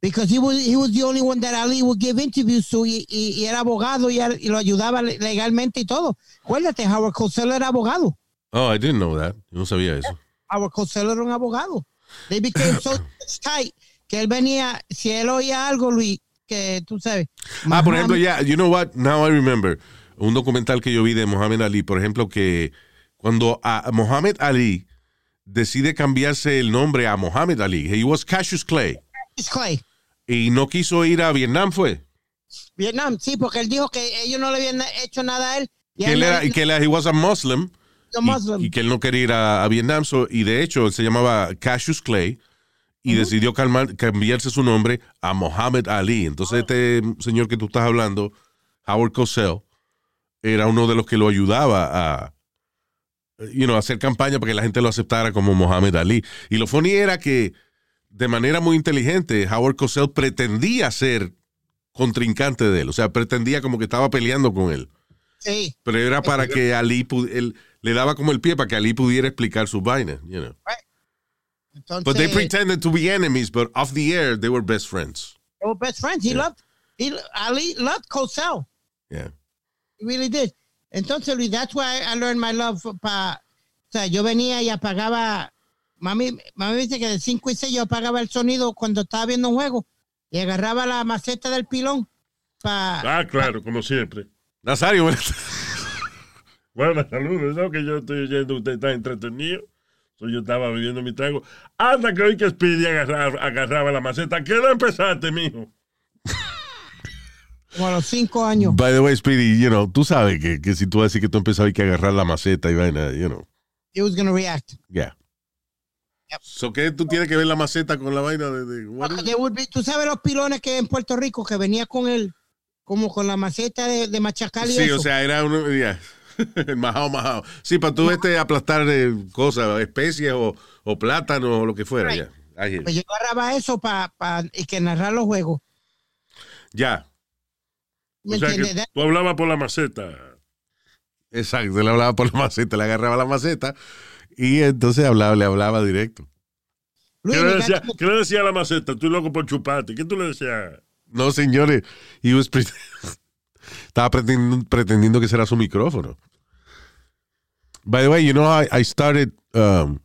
Because he was, he was the only one that Ali would give interviews to y, y- y era abogado y, y lo ayudaba le- legalmente y todo. Acuérdate, Howard Cosell era abogado. Oh, I didn't know that. Yo no sabía eso. Howard Cosell era un abogado. They became so tight que él venía, si él oía algo, Luis, que tú sabes. Ah, por ejemplo, ya, you know what? Now I remember. Un documental que yo vi de Muhammad Ali, por ejemplo, que cuando a Muhammad Ali decide cambiarse el nombre a Muhammad Ali, he was Cassius Clay, It's Clay. y no quiso ir a Vietnam, fue. Vietnam, sí, porque él dijo que ellos no le habían hecho nada a él. Y Que él era, que él, he was a Muslim, y-. Y, que él no quería ir a, a Vietnam, so- y de hecho él se llamaba Cassius Clay, y decidió calmar- cambiarse su nombre a Muhammad Ali. Entonces este señor que tú estás hablando, Howard Cosell, era uno de los que lo ayudaba a you know, a hacer campaña para que la gente lo aceptara como Muhammad Ali. Y lo funny era que de manera muy inteligente Howard Cosell pretendía ser contrincante de él, o sea, pretendía como que estaba peleando con él. Sí. Pero era para que Ali él le daba como el pie para que Ali pudiera explicar sus vainas, you know. Entonces, But they pretended to be enemies, but off the air they were best friends. they were best friends. He loved, he, Ali loved Cosell. Yeah. Really did. Entonces, Luis, that's why I learned my love para. O sea, yo venía y apagaba. Mami, mami dice que de 5 y 6 yo apagaba el sonido cuando estaba viendo un juego y agarraba la maceta del pilón para. Ah, claro, como siempre. Nazario, bueno, Bueno, saludos, ¿no? Que yo estoy oyendo, usted está entretenido. So, yo estaba bebiendo mi trago. Hasta que hoy que Speedy agarraba, agarraba la maceta. ¿Qué no empezaste, mijo? Como a los 5 años. by the way, Speedy, you know, tú sabes que, que si tú decís que tú empezabas que agarrar la maceta y vaina, you know, He was going to react. yeah. Yep. So, ¿qué tú tienes que ver la maceta con la vaina de, it? Be- tú sabes los pilones que en Puerto Rico que venía con el como con la maceta de, de machacar y Sí, eso. o sea, era uno. ya. El majao, majao. Sí, para tú este aplastar eh, cosas, especies o, o plátanos o lo que fuera. Right. Ya. Pues yo agarraba eso para y que narrar los juegos. Ya. ¿Me O sea entiendes? que tú hablabas por la maceta. Exacto, le hablaba por la maceta, le agarraba la maceta y entonces hablaba, le hablaba directo. Luis, ¿Qué le, decía, gato- ¿Qué le decía a la maceta? Estoy loco por chuparte. ¿Qué tú le decías? No, señores, he was pre- estaba pretendiendo, pretendiendo que será su micrófono. By the way, you know, I, I started um,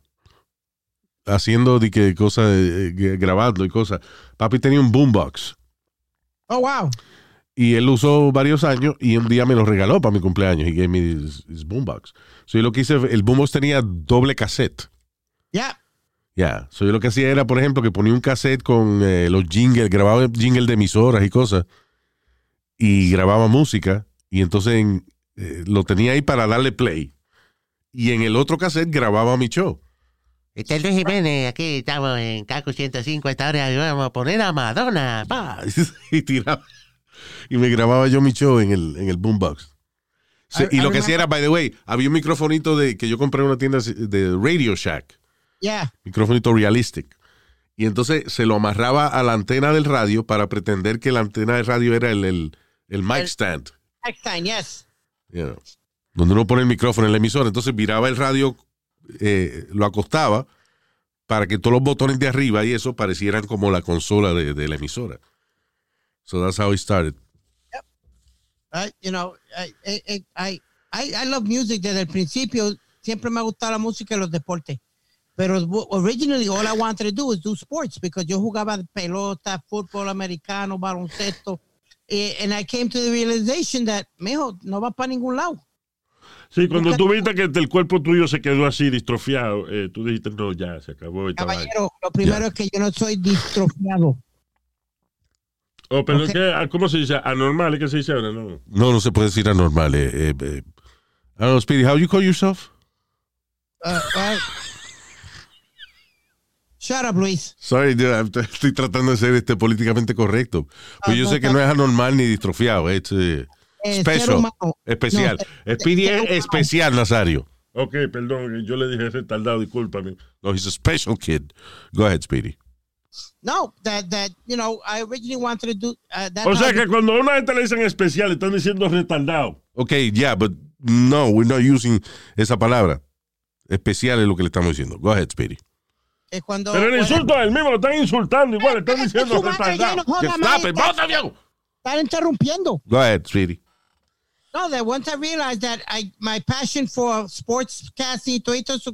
haciendo de que cosas, eh, eh, grabando y cosas. Papi tenía un boombox Oh, wow. Y él lo usó varios años y un día me lo regaló para mi cumpleaños. He gave me his, his boombox. So yo lo que hice, el boombox tenía doble cassette. Ya. Ya, so yo lo que hacía era, por ejemplo, que ponía un cassette con eh, los jingles, grababa jingles de emisoras y cosas, y grababa música, y entonces en- eh, lo tenía ahí para darle play. Y en el otro cassette grababa mi show. Este es Luis Jiménez, aquí estamos en CACU 105, esta hora vamos a poner a Madonna. pa. y tiraba. Y me grababa yo mi show en el, en el boombox. Se- I- y I lo que hacía era, by the way, había un microfonito de, que yo compré en una tienda de Radio Shack. Ya. micrófonito realistic. Y entonces se lo amarraba a la antena del radio para pretender que la antena de radio era el, el, el mic El- stand, Next time, yes. you know, donde uno pone el micrófono en la emisora. Entonces viraba el radio, eh, lo acostaba para que todos los botones de arriba y eso parecieran como la consola de, de la emisora. So that's how it started. I, you know, I, I, I, love music desde el principio. Siempre me ha gustado la música y los deportes. Pero originally all I wanted to do was do sports because yo jugaba pelota, fútbol americano, baloncesto. Eh, And I came to the realization that, mijo, no va para ningún lado. Sí, cuando Nunca- tú viste que el cuerpo tuyo se quedó así distrofiado, eh, tú dijiste, no, ya, se acabó. Caballero, lo primero es que yo no soy distrofiado. Oh, pero. ¿qué? Ah, ¿cómo se dice? Anormal, ¿es que se dice ahora? No. No, no se puede decir anormal. Eh, eh, eh. I don't know, Speedy, how you call yourself? Uh, uh, shut up, Luis. Sorry, dude, I'm- estoy tratando de ser este políticamente correcto. Pues yo Ah, sé que no es anormal ni distrofiado, es eh, Eh, especial. No, Speedy es especial, Nazario. Ok, perdón, yo le dije retardado, discúlpame. No, he's a special kid. Go ahead, Speedy. No, that, that, you know, I originally wanted to do uh, that. O sea que cuando a una gente le dicen especial, están diciendo retardado. Okay, yeah, but no, we're not using esa palabra. Especial es lo que le estamos diciendo. Go ahead, Speedy. es cuando, Pero el bueno, insulto a él mismo lo están insultando igual, están diciendo retardado. stop it, está- both of you. Están interrumpiendo. Go ahead, Speedy. No, that once I realized that I my passion for sportscasting y todo eso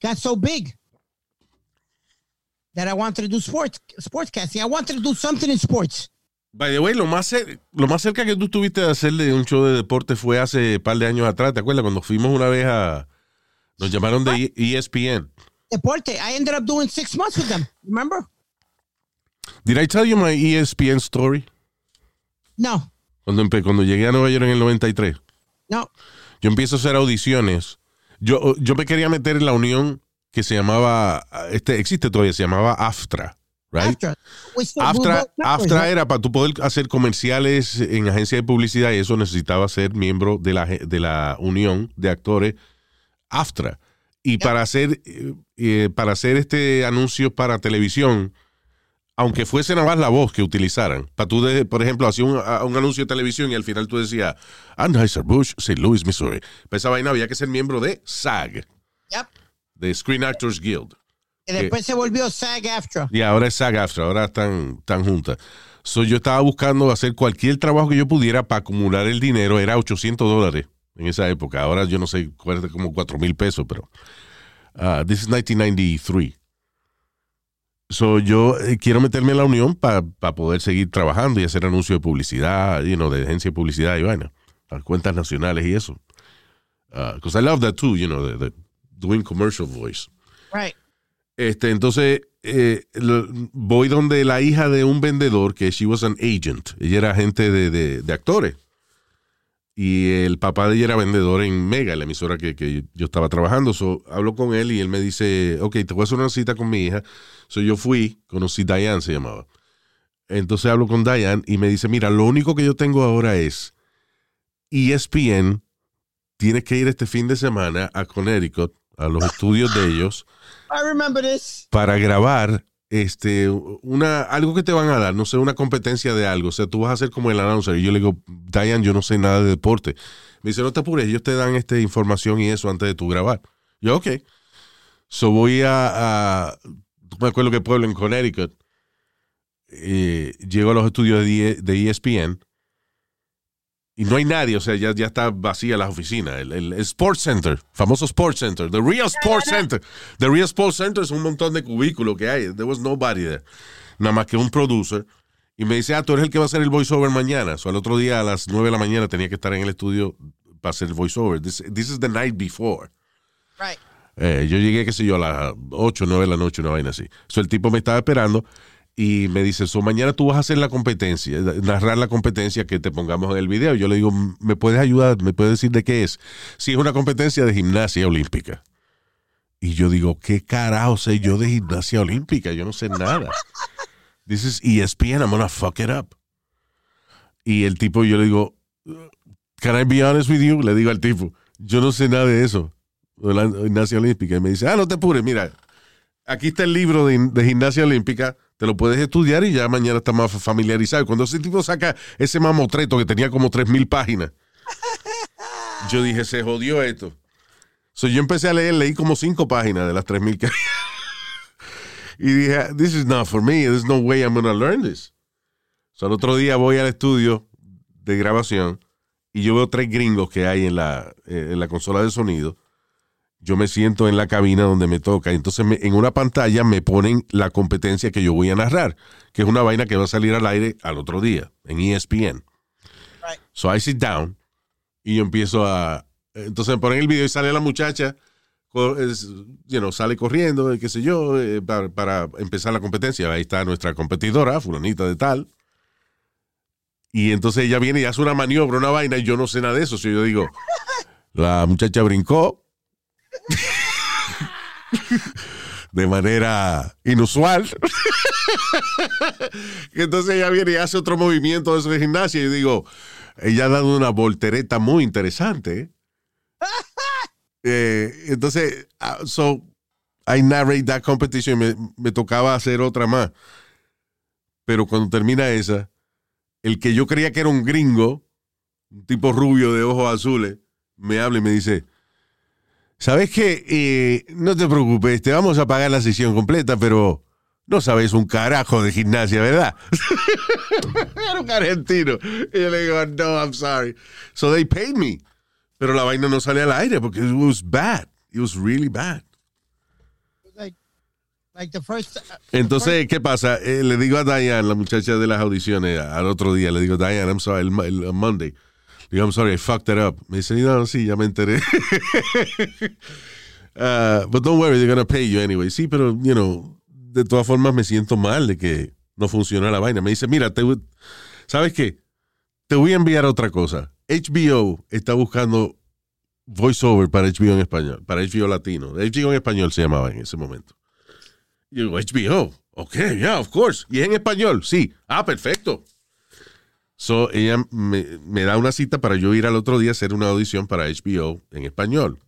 got so big that I wanted to do sports sportscasting. I wanted to do something in sports. By the way, lo más, lo más cerca que tú estuviste de hacerle un show de deporte fue hace un par de años atrás. ¿Te acuerdas? Cuando fuimos una vez a. Nos llamaron de E- ESPN. Deporte. I ended up doing six months with them. Remember? Did I tell you my E ESPN story? No, Cuando, cuando llegué a Nueva York en el 93. no. Yo empiezo a hacer audiciones. Yo, yo me quería meter en la unión que se llamaba. Este, existe todavía, se llamaba AFTRA. Right? AFTRA, both members, AFTRA era para tú poder hacer comerciales en agencia de publicidad y eso necesitaba ser miembro de la, de la unión de actores AFTRA. Y para hacer, eh, eh, para hacer este anuncio para televisión, aunque fuese nada más la voz que utilizaran, para tú, de, por ejemplo, hacía un, a- un anuncio de televisión y al final tú decías, Anheuser-Busch, St. Louis, Missouri. Para esa vaina había que ser miembro de SAG, Yep. De Screen Actors Guild. Y después se volvió SAG AFTRA. Y ahora es SAG AFTRA, ahora están, están juntas. So, yo estaba buscando hacer cualquier trabajo que yo pudiera para acumular el dinero. Era 800 dólares en esa época. Ahora yo no sé, es como 4 mil pesos, pero. ah, this is 1993. So, yo eh, quiero meterme en la unión para poder seguir trabajando y hacer anuncios de publicidad, you know, de agencia de publicidad y vaina, las cuentas nacionales y eso. Because I love that too, you know, the, the doing commercial voice. Right. Este, entonces, eh, lo- voy donde la hija de un vendedor, que she was an agent. Ella era agente de, de- de actores. Y el papá de ella era vendedor en Mega, la emisora que, que yo estaba trabajando. So, hablo con él y él me dice, ok, te voy a hacer una cita con mi hija. So, yo fui, conocí Diane, se llamaba. entonces hablo con Diane y me dice, mira, lo único que yo tengo ahora es ESPN, tienes que ir este fin de semana a Connecticut, a los estudios de ellos, I remember this. para grabar este una algo que te van a dar, no sé, una competencia de algo. O sea, tú vas a ser como el announcer. Y yo le digo, Diane, yo no sé nada de deporte. Me dice, no te apures, ellos te dan esta información y eso antes de tú grabar. Yo, ok. So voy a, a me acuerdo qué pueblo en Connecticut. Eh, llego a los estudios de, E- de ESPN y no hay nadie, o sea, ya, ya está vacía la oficina. El, el Sports Center, famoso Sports Center, The Real Sports Center. The Real Sports Center es un montón de cubículos que hay. There was nobody there. Nada más que un producer. Y me dice, ah, tú eres el que va a hacer el voiceover mañana. O sea, al otro día a las 9 de la mañana tenía que estar en el estudio para hacer el voiceover. This, this is the night before. Right. Eh, yo llegué, qué sé yo, a las 8 o 9 de la noche, una vaina así. So, el tipo me estaba esperando y me dice, so, mañana tú vas a hacer la competencia, narrar la competencia que te pongamos en el video. Yo le digo, ¿me puedes ayudar? ¿Me puedes decir de qué es? Si es una competencia de gimnasia olímpica. Y yo digo, ¿qué carajo sé yo de gimnasia olímpica? Yo no sé nada. This is E ESPN, I'm gonna fuck it up. Y el tipo, yo le digo, Can I be honest with you? Le digo al tipo, yo no sé nada de eso, de la gimnasia olímpica. Y me dice, ah, no te apures, mira, aquí está el libro de gimnasia olímpica, te lo puedes estudiar y ya mañana estás más familiarizado. Cuando ese tipo saca ese mamotreto que tenía como 3.000 páginas, yo dije, se jodió esto. So, yo empecé a leer, leí como cinco páginas de las 3.000 que Y dije, this is not for me, there's no way I'm gonna learn this. So, el otro día voy al estudio de grabación y yo veo tres gringos que hay en la, eh, en la consola de sonido. Yo me siento en la cabina donde me toca. Entonces, me- en una pantalla me ponen la competencia que yo voy a narrar, que es una vaina que va a salir al aire al otro día, en ESPN. Right. So I sit down y yo empiezo a. Entonces me ponen el video y sale la muchacha, es, you know, sale corriendo, qué sé yo, eh, para, para empezar la competencia. Ahí está nuestra competidora, fulanita de tal. Y entonces ella viene y hace una maniobra, una vaina, y yo no sé nada de eso. So yo digo, la muchacha brincó de manera inusual. Entonces ella viene y hace otro movimiento de eso de gimnasia y digo, ella ha dado una voltereta muy interesante. Eh, entonces, ah, so, I narrate that competition. Me, me tocaba hacer otra más. Pero cuando termina esa, el que yo creía que era un gringo, un tipo rubio de ojos azules, me habla y me dice, ¿sabes qué? Eh, no te preocupes, te vamos a pagar la sesión completa, pero no sabes un carajo de gimnasia, ¿verdad? era un argentino. Y yo le digo, no, I'm sorry. So they paid me. Pero la vaina no sale al aire porque it was bad. It was really bad. Like, like the first. uh, Entonces, ¿qué pasa? Eh, le digo a Diane, la muchacha de las audiciones, al otro día, le digo, Diane, I'm sorry, el, el- el Monday. I'm sorry, I fucked it up. Me dice, no, sí, ya me enteré. Uh, but don't worry, they're gonna pay you anyway. Sí, pero, you know, de todas formas me siento mal de que no funciona la vaina. Me dice, mira, ¿sabes qué? Te voy a enviar otra cosa. HBO está buscando voiceover para HBO en español, para HBO latino. HBO en español se llamaba en ese momento. Y digo, HBO. Ok, yeah, of course. ¿Y es en español? Sí. Ah, perfecto. So, ella me, me da una cita para yo ir al otro día a hacer una audición para HBO en español.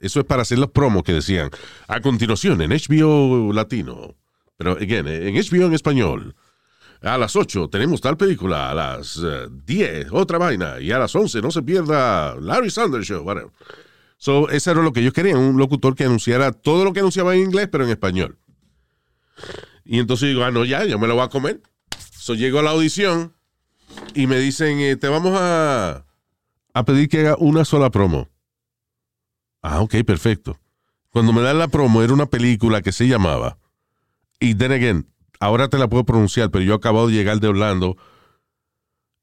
Eso es para hacer los promos que decían, a continuación, en HBO latino. Pero, again, en HBO en español. A las 8 tenemos tal película, a las eh, 10 otra vaina, y a las 11 no se pierda Larry Sanders Show, whatever. So, eso era lo que ellos querían, un locutor que anunciara todo lo que anunciaba en inglés, pero en español. Y entonces digo, ah, no, ya, yo me lo voy a comer. So, llego a la audición y me dicen, eh, te vamos a, a pedir que haga una sola promo. Ah, ok, perfecto. Cuando me dan la promo, era una película que se llamaba, y then again, ahora te la puedo pronunciar, pero yo acabo de llegar de Orlando,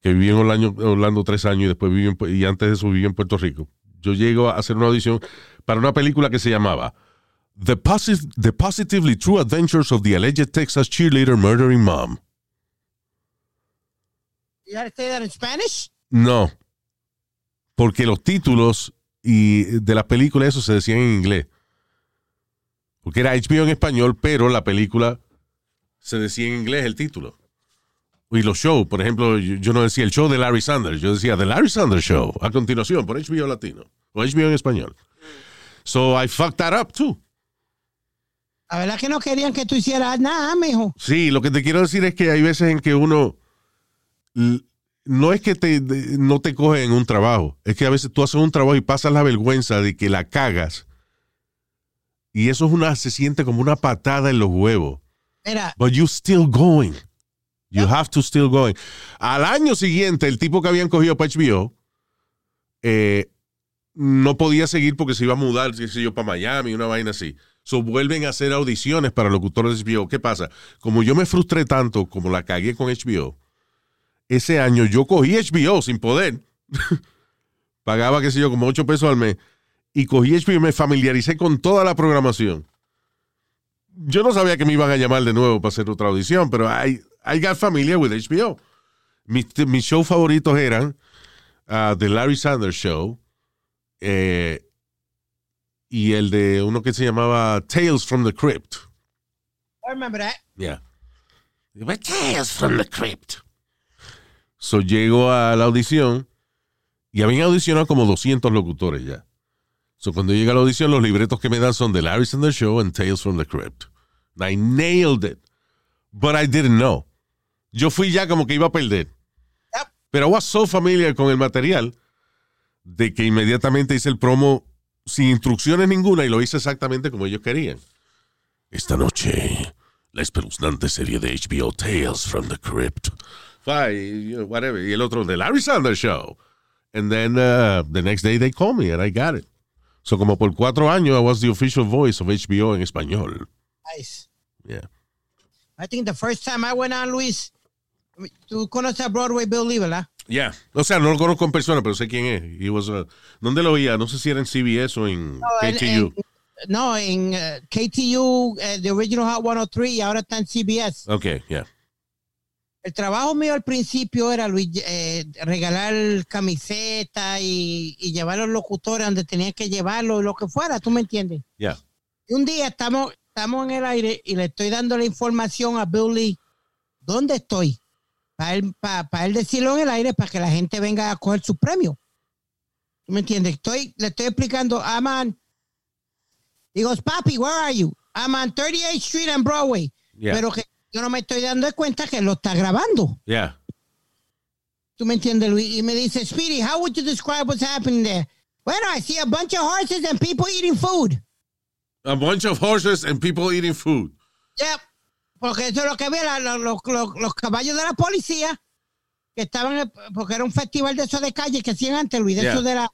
que viví en Orlando, tres años y después viví y antes de eso viví en Puerto Rico. Yo llego a hacer una audición para una película que se llamaba The, Posi- The Positively True Adventures of the Alleged Texas Cheerleader Murdering Mom. You gotta say that in Spanish? No, porque los títulos y de las películas eso se decían en inglés. Porque era HBO en español, pero la película se decía en inglés el título. y los shows, por ejemplo, yo, yo no decía el show de Larry Sanders, yo decía The Larry Sanders Show, a continuación, por HBO Latino, o HBO en español. So I fucked that up too. La verdad que no querían que tú hicieras nada, mijo. Sí, lo que te quiero decir es que hay veces en que uno no es que te, no te coge en un trabajo, es que a veces tú haces un trabajo y pasas la vergüenza de que la cagas. Y eso es una, se siente como una patada en los huevos. Mira, But you still going. You have to still going. Al año siguiente, el tipo que habían cogido para HBO eh, no podía seguir porque se iba a mudar, qué sé yo, para Miami, una vaina así. So vuelven a hacer audiciones para locutores de HBO. ¿Qué pasa? Como yo me frustré tanto, como la cagué con HBO, ese año yo cogí HBO sin poder. Pagaba, qué sé yo, como 8 pesos al mes. Y cogí HBO y me familiaricé con toda la programación yo no sabía que me iban a llamar de nuevo para hacer otra audición, pero I, I got familiar with HBO. Mis, mis shows favoritos eran uh, The Larry Sanders Show eh, y el de uno que se llamaba Tales from the Crypt. I remember that. Yeah. Tales from the Crypt. So llego a la audición y habían audicionado como 200 locutores ya. So cuando llega a la audición, los libretos que me dan son The Larry Sanders Show and Tales from the Crypt. And I nailed it. But I didn't know. Yo fui ya como que iba a perder. Yep. Pero I was so familiar con el material de que inmediatamente hice el promo sin instrucciones ninguna y lo hice exactamente como ellos querían. Esta noche, la espeluznante serie de HBO Tales from the Crypt. Fine, you know, whatever. Y el otro, The Larry Sanders Show. And then uh, the next day they called me and I got it. So como por cuatro años I was the official voice of HBO en español. Nice. Yeah. I think the first time I went on, Luis, tú conoces a Broadway Bill Lee, ¿verdad? Yeah. O sea, no lo conozco en persona, pero sé quién es. He was, uh, ¿Dónde lo oía? No sé si era en CBS o en en- KTU. en- no, en eh, KTU, eh, The Original Hot 103, y ahora está en CBS. Okay, yeah. El trabajo mío al principio era, Luis, eh, regalar camisetas y, y llevar a los locutores donde tenían que llevarlo, lo que fuera, ¿tú me entiendes? Yeah. Y un día estamos, estamos en el aire y le estoy dando la información a Bill Lee. ¿Dónde estoy? Para él, pa- pa él decirlo en el aire para que la gente venga a coger su premio. ¿Tú me entiendes? Estoy, le estoy explicando, I'm on. Digo, papi, where are you? I'm on 38th Street and Broadway. Yeah. Pero que yo no me estoy dando cuenta que lo está grabando. Yeah. ¿Tú me entiendes, Luis? Y me dice, Speedy, how would you describe what's happening there? Bueno, I see a bunch of horses and people eating food. A bunch of horses and people eating food. Yep. Porque eso es lo que ve la- la- los, los- los caballos de la policía que estaban, porque era un festival de esos de calle que hacían antes, Luis, de Yeah. de la.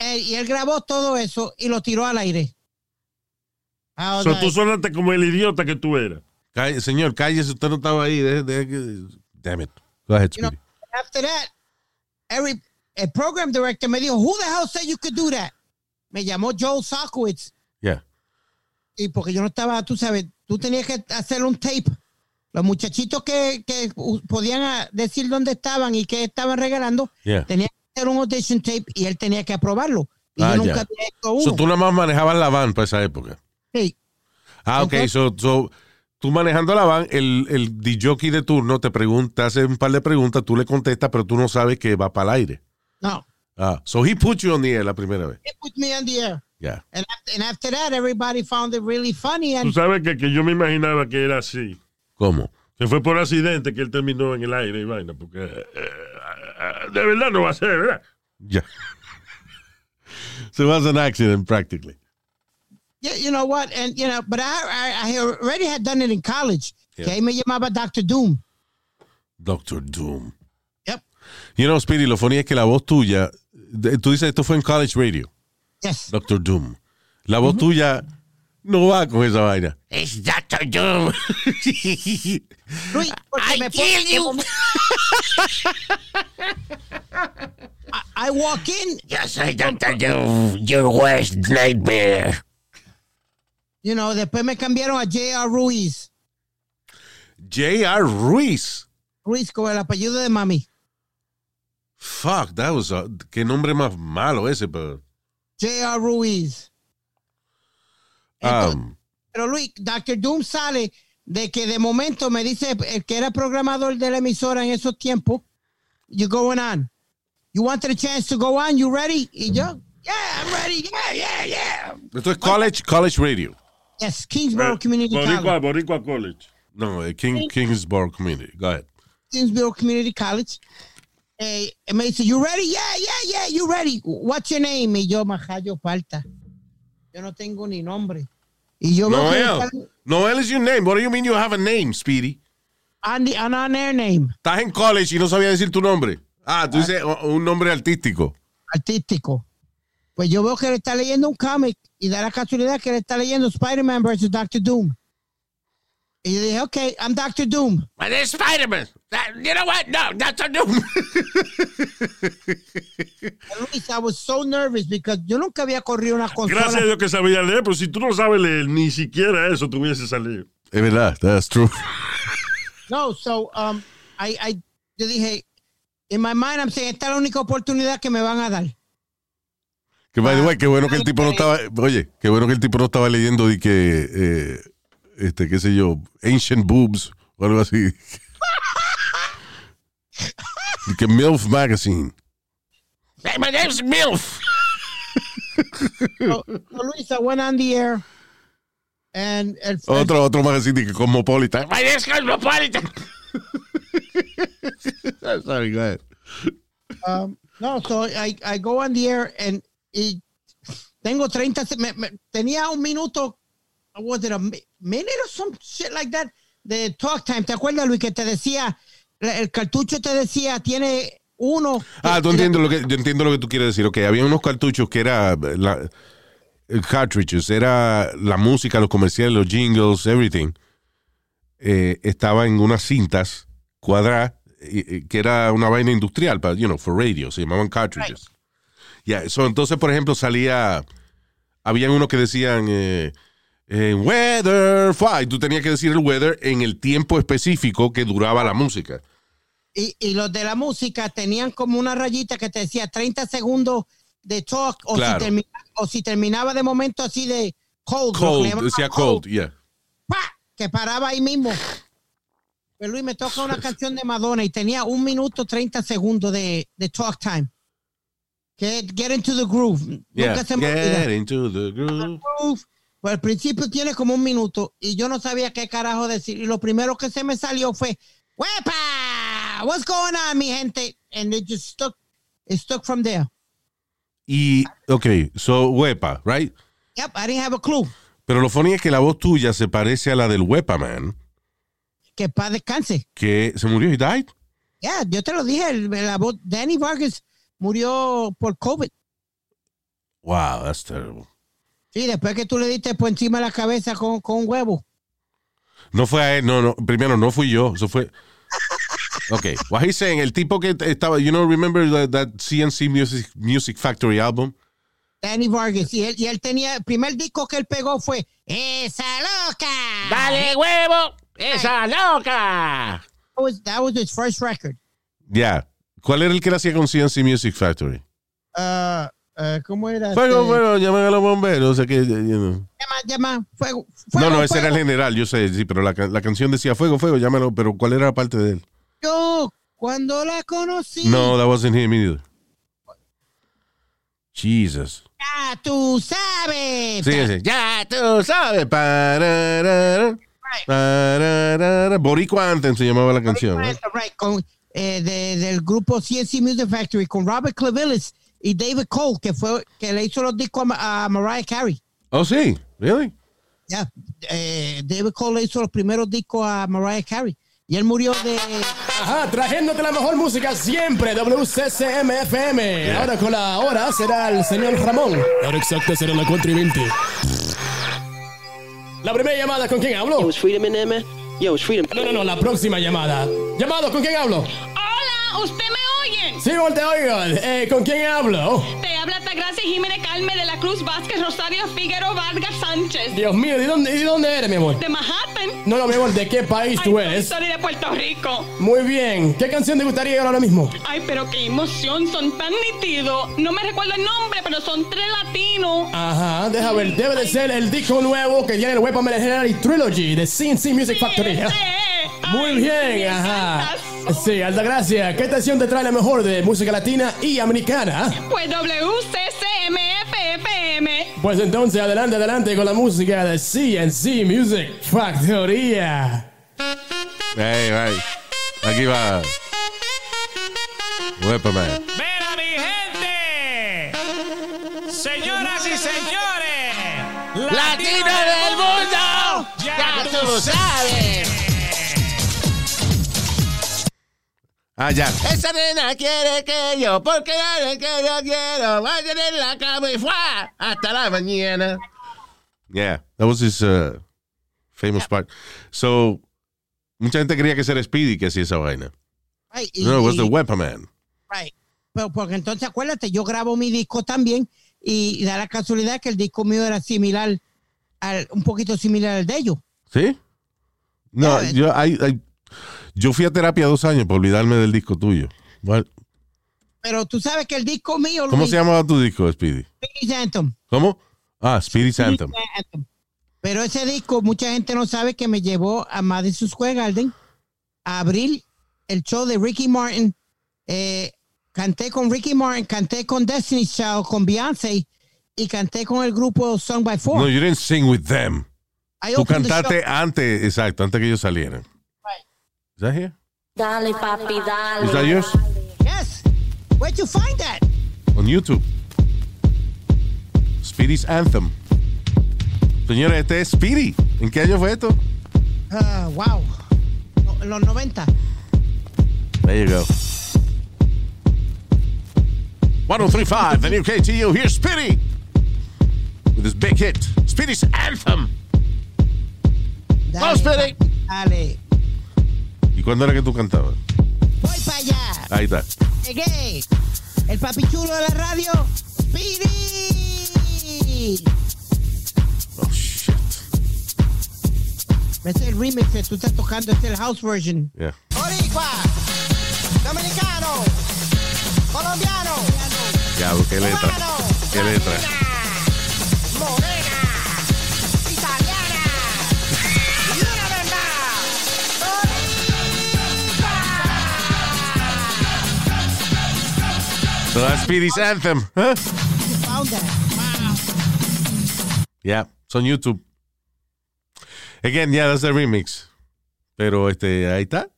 Eh, y él grabó todo eso y lo tiró al aire. So, like, tú sonaste como el idiota que tú eras. Calle- señor, cállese, usted no estaba ahí. Deje- deje que- damn it. Go ahead, you know, after that, every el program director me dijo, who the hell said you could do that? Me llamó Joel Sockowitz Yeah. y porque yo no estaba, tú sabes, tú tenías que hacer un tape. Los muchachitos que, que podían ah, decir dónde estaban y qué estaban regalando, Yeah. tenían que hacer un audition tape y él tenía que aprobarlo. Y Ah, yo nunca ya. había hecho uno. So, tú nada más manejabas la van para esa época. Sí. Ah, ok. Entonces- So, so, tú manejando la van, el, el DJ de turno te pregunta, hace un par de preguntas, tú le contestas, pero tú no sabes que va para el aire. No. Ah, so he put you on the air la primera vez. It put me on the air. Yeah. And after, and after that, everybody found it really funny. Tú And sabes que, que yo me imaginaba que era así. ¿Cómo? Que fue por accidente que él terminó en el aire y vaina. Porque eh, eh, de verdad no va a ser, ¿verdad? Yeah. so it was an accident practically. Yeah, you know what? And you know, but I I, I already had done it in college. Yeah. Que ahí me llamaba Dr. Doom. Doctor Doom. Yep. You know, Speedy, lo funny es que la voz tuya, de- tú dices esto fue en college radio, Yes. Doctor Doom. La voz mm-hmm. tuya no va con esa vaina. It's Dr. Doom. Luis, porque I me kill you. pongo- I, I walk in, Yo soy Dr. Doom, your worst nightmare. You know, después me cambiaron a J.R. Ruiz. J.R. Ruiz. Ruiz con el apellido de mami. Fuck, that was a, qué nombre más malo ese, pero. J.R. Ruiz. Um, Pero Luis, Dr. Doom sale de que de momento me dice el que era programador de la emisora en esos tiempos, you going on. You wanted a chance to go on, you ready? Y yo, yeah, I'm ready, yeah, yeah, yeah. Esto es college, college radio. Yes, Kingsborough Community Boricua, College. Boricua College. No, eh, King, Kingsborough Community. Go ahead. Kingsborough Community College. Eh, me dice, you ready? Yeah, yeah, yeah, you ready. What's your name? Y yo, Majayo Palta. Yo no tengo ni nombre. Y yo que Noel. Noel is your name. What do you mean you have a name, Speedy? on, the, on, on air name, Estás en college y no sabía decir tu nombre. Ah, tú dices o- un nombre artístico. artístico. Pues yo veo que él está leyendo un cómic y da la casualidad que él está leyendo Spider-Man versus Doctor Doom. Y yo dije, ok, I'm Doctor Doom. My name is Spider-Man. You know what? No, that's a doom. Luis, I was so nervous because yo nunca había corrido una consola. Gracias a Dios que sabía leer, pero si tú no sabes leer, ni siquiera eso tuviese salido. es verdad, that's true. No, so um, I, I, yo dije, in my mind, I'm saying, esta es la única oportunidad que me van a dar. Que by the way, qué bueno que el tipo no estaba, oye, qué bueno que el tipo no estaba leyendo de que, eh, este, qué sé yo, Ancient Boobs o algo así. De que MILF Magazine. Hey, my name's MILF. So Luis, I went on the air. And Otro, otro magazine de que Cosmopolitan. My name's Cosmopolitan. Sorry, go ahead. Um, no, so I, I go on the air and y tengo 30, se- me- me- tenía un minuto, was it a mi- minute or some shit like that, de talk time. ¿Te acuerdas, Luis, que te decía, el cartucho te decía, tiene uno. Ah, tú entiendes lo que, yo entiendo lo que tú quieres decir. Ok, había unos cartuchos que era la, cartridges, era la música, los comerciales, los jingles, everything. Eh, estaba en unas cintas cuadradas que era una vaina industrial, para, you know, for radio, se llamaban cartridges. Ya, so, entonces, por ejemplo, salía, habían unos que decían eh, eh, weather, fly, tú tenías que decir el weather en el tiempo específico que duraba la música. Y, y los de la música tenían como una rayita que te decía 30 segundos de talk o, Claro. si, termi- o si terminaba de momento así de cold. Cold, decía cold, yeah. ¡pa! que paraba ahí mismo. Pero Luis me toca una canción de Madonna y tenía un minuto 30 segundos de, de talk time. Que Get into the groove. Yeah, Nunca se me olvida. get into the groove. Groove. Pues al principio tiene como un minuto y yo no sabía qué carajo decir. Y lo primero que se me salió fue, ¡Wepa! What's going on, mi gente? And it just stuck, it stuck from there. Y, ok, so, Wepa, right? Yep, I didn't have a clue. Pero lo funny es que la voz tuya se parece a la del Wepa Man, Que para descanse. que se murió y died. Ya, yo te lo dije, el- la voz, Danny Vargas murió por COVID. Wow, that's terrible. Sí, después que tú le diste por encima de la cabeza con, con un huevo. No fue a él, no, no, primero no fui yo, eso fue... Ok, what he's saying, el tipo que estaba, you know, remember that, that CNC Music, Music Factory album? Danny Vargas. Y él, y él tenía, el primer disco que él pegó fue Esa loca. ¡Dale huevo! ¡Esa loca! That was, that was his first record. Yeah. ¿Cuál era el que hacía con CNC Music Factory? Uh, uh, ¿Cómo era? Fuego, Este, fuego, llamen a los bomberos, o sea que, you know. Llama, llama, fuego. No, fuego, no, ese era el general, yo sé, sí, pero la, la canción decía fuego, fuego, llámalo, pero ¿cuál era la parte de él? Yo, cuando la conocí, No, that wasn't him either. Jesus. ya tú sabes. Sí, sí. Ya tú sabes. Pararara, pararara. Boricua Anthem se llamaba la canción. ¿no? Right, right, con, eh, de- del grupo CNC Music Factory con Robert Clevillis y David Cole, que fue que le hizo los discos a, a Mariah Carey. Oh, sí, really? Ya, eh, David Cole le hizo los primeros discos a Mariah Carey. Y él murió de. Ajá, trayéndote la mejor música siempre, WCCM-FM. Ahora con la hora será el señor Ramón. La hora exacta será la 4 y 20. La primera llamada, ¿con quién hablo? Yo, it's Freedom in there, man. Yo, it's Freedom. No, no, no, la próxima llamada. Llamado, ¿con quién hablo? Hola, ¿usted me Sí, ¿cómo te oigo? Eh, ¿Con quién hablo? Te habla Tagracia Jiménez Calme de la Cruz Vázquez Rosario Figueroa Vargas Sánchez. Dios mío, ¿de dónde, ¿de dónde eres, mi amor? De Manhattan. No, no, mi amor, ¿de qué país Ay, tú eres? Soy de Puerto Rico. Muy bien. ¿Qué canción te gustaría ahora mismo? Ay, pero qué emoción, son tan nítidos. No me recuerdo el nombre, pero son tres latinos. Ajá, deja ver, debe de ser el disco nuevo que tiene el Weapon Legendary Trilogy de CNC Music Factory. ¿eh? Muy bien, ajá. Sí, alta gracia. ¿Qué estación te trae la mejor de música latina y americana? Pues WCCMFFM. Pues entonces, adelante, adelante con la música de CNC Music Factoría. Hey, hey. Aquí va. Weaponman. ¡Mira, mi gente! Señoras y señores, ¡Latino del mundo! ¡Ya tú lo sabes! Ah, ya. Esa nena quiere que yo, porque nena que yo quiero, vayan en la cama y fuá hasta la mañana. Yeah, that was his uh, famous part. So, mucha gente creía que era Speedy que hacía esa vaina. Right, y- No, it was the y- Weaponman. right. Pero porque entonces acuérdate, yo grabo mi disco también y da la casualidad que el disco mío era similar, al, un poquito similar al de ellos. ¿Sí? No, Yeah, yo, I- I- yo fui a terapia dos años para olvidarme del disco tuyo. What? Pero tú sabes que el disco mío... ¿Cómo Luis, se llamaba tu disco, Speedy? Speedy Anthem. ¿Cómo? Ah, Speedy Anthem. Anthem. Pero ese disco, mucha gente no sabe que me llevó a Madison Square Garden a abrir el show de Ricky Martin. Eh, canté con Ricky Martin, canté con Destiny's Child, con Beyoncé y canté con el grupo Song by Four. No, you didn't sing with them. I Tú cantaste antes, exacto, antes que ellos salieran. Right. Is that here? Dale, papi, dale. Is that yours? Yes. Where'd you find that? On YouTube. Speedy's Anthem. Señores, este es Speedy. ¿En qué año fue esto? Ah, wow. No, en los 90. There you go. 1035, the new KTU. Here's Speedy with his big hit, Speedy's Anthem. Dale, Speedy. papi, Dale. ¿Y cuándo era que tú cantabas? Voy para allá. Ahí está. Llegué. El papi chulo de la radio. Speedy. Oh, shit. Este es el remix que tú estás tocando. Este es el house version. Yeah. Boricua. Dominicano. Colombiano. Ya, qué letra. Qué letra. So that's Speedy's Anthem. Huh? Yeah, it's on YouTube. Again, yeah, that's the remix. Pero este, ahí está.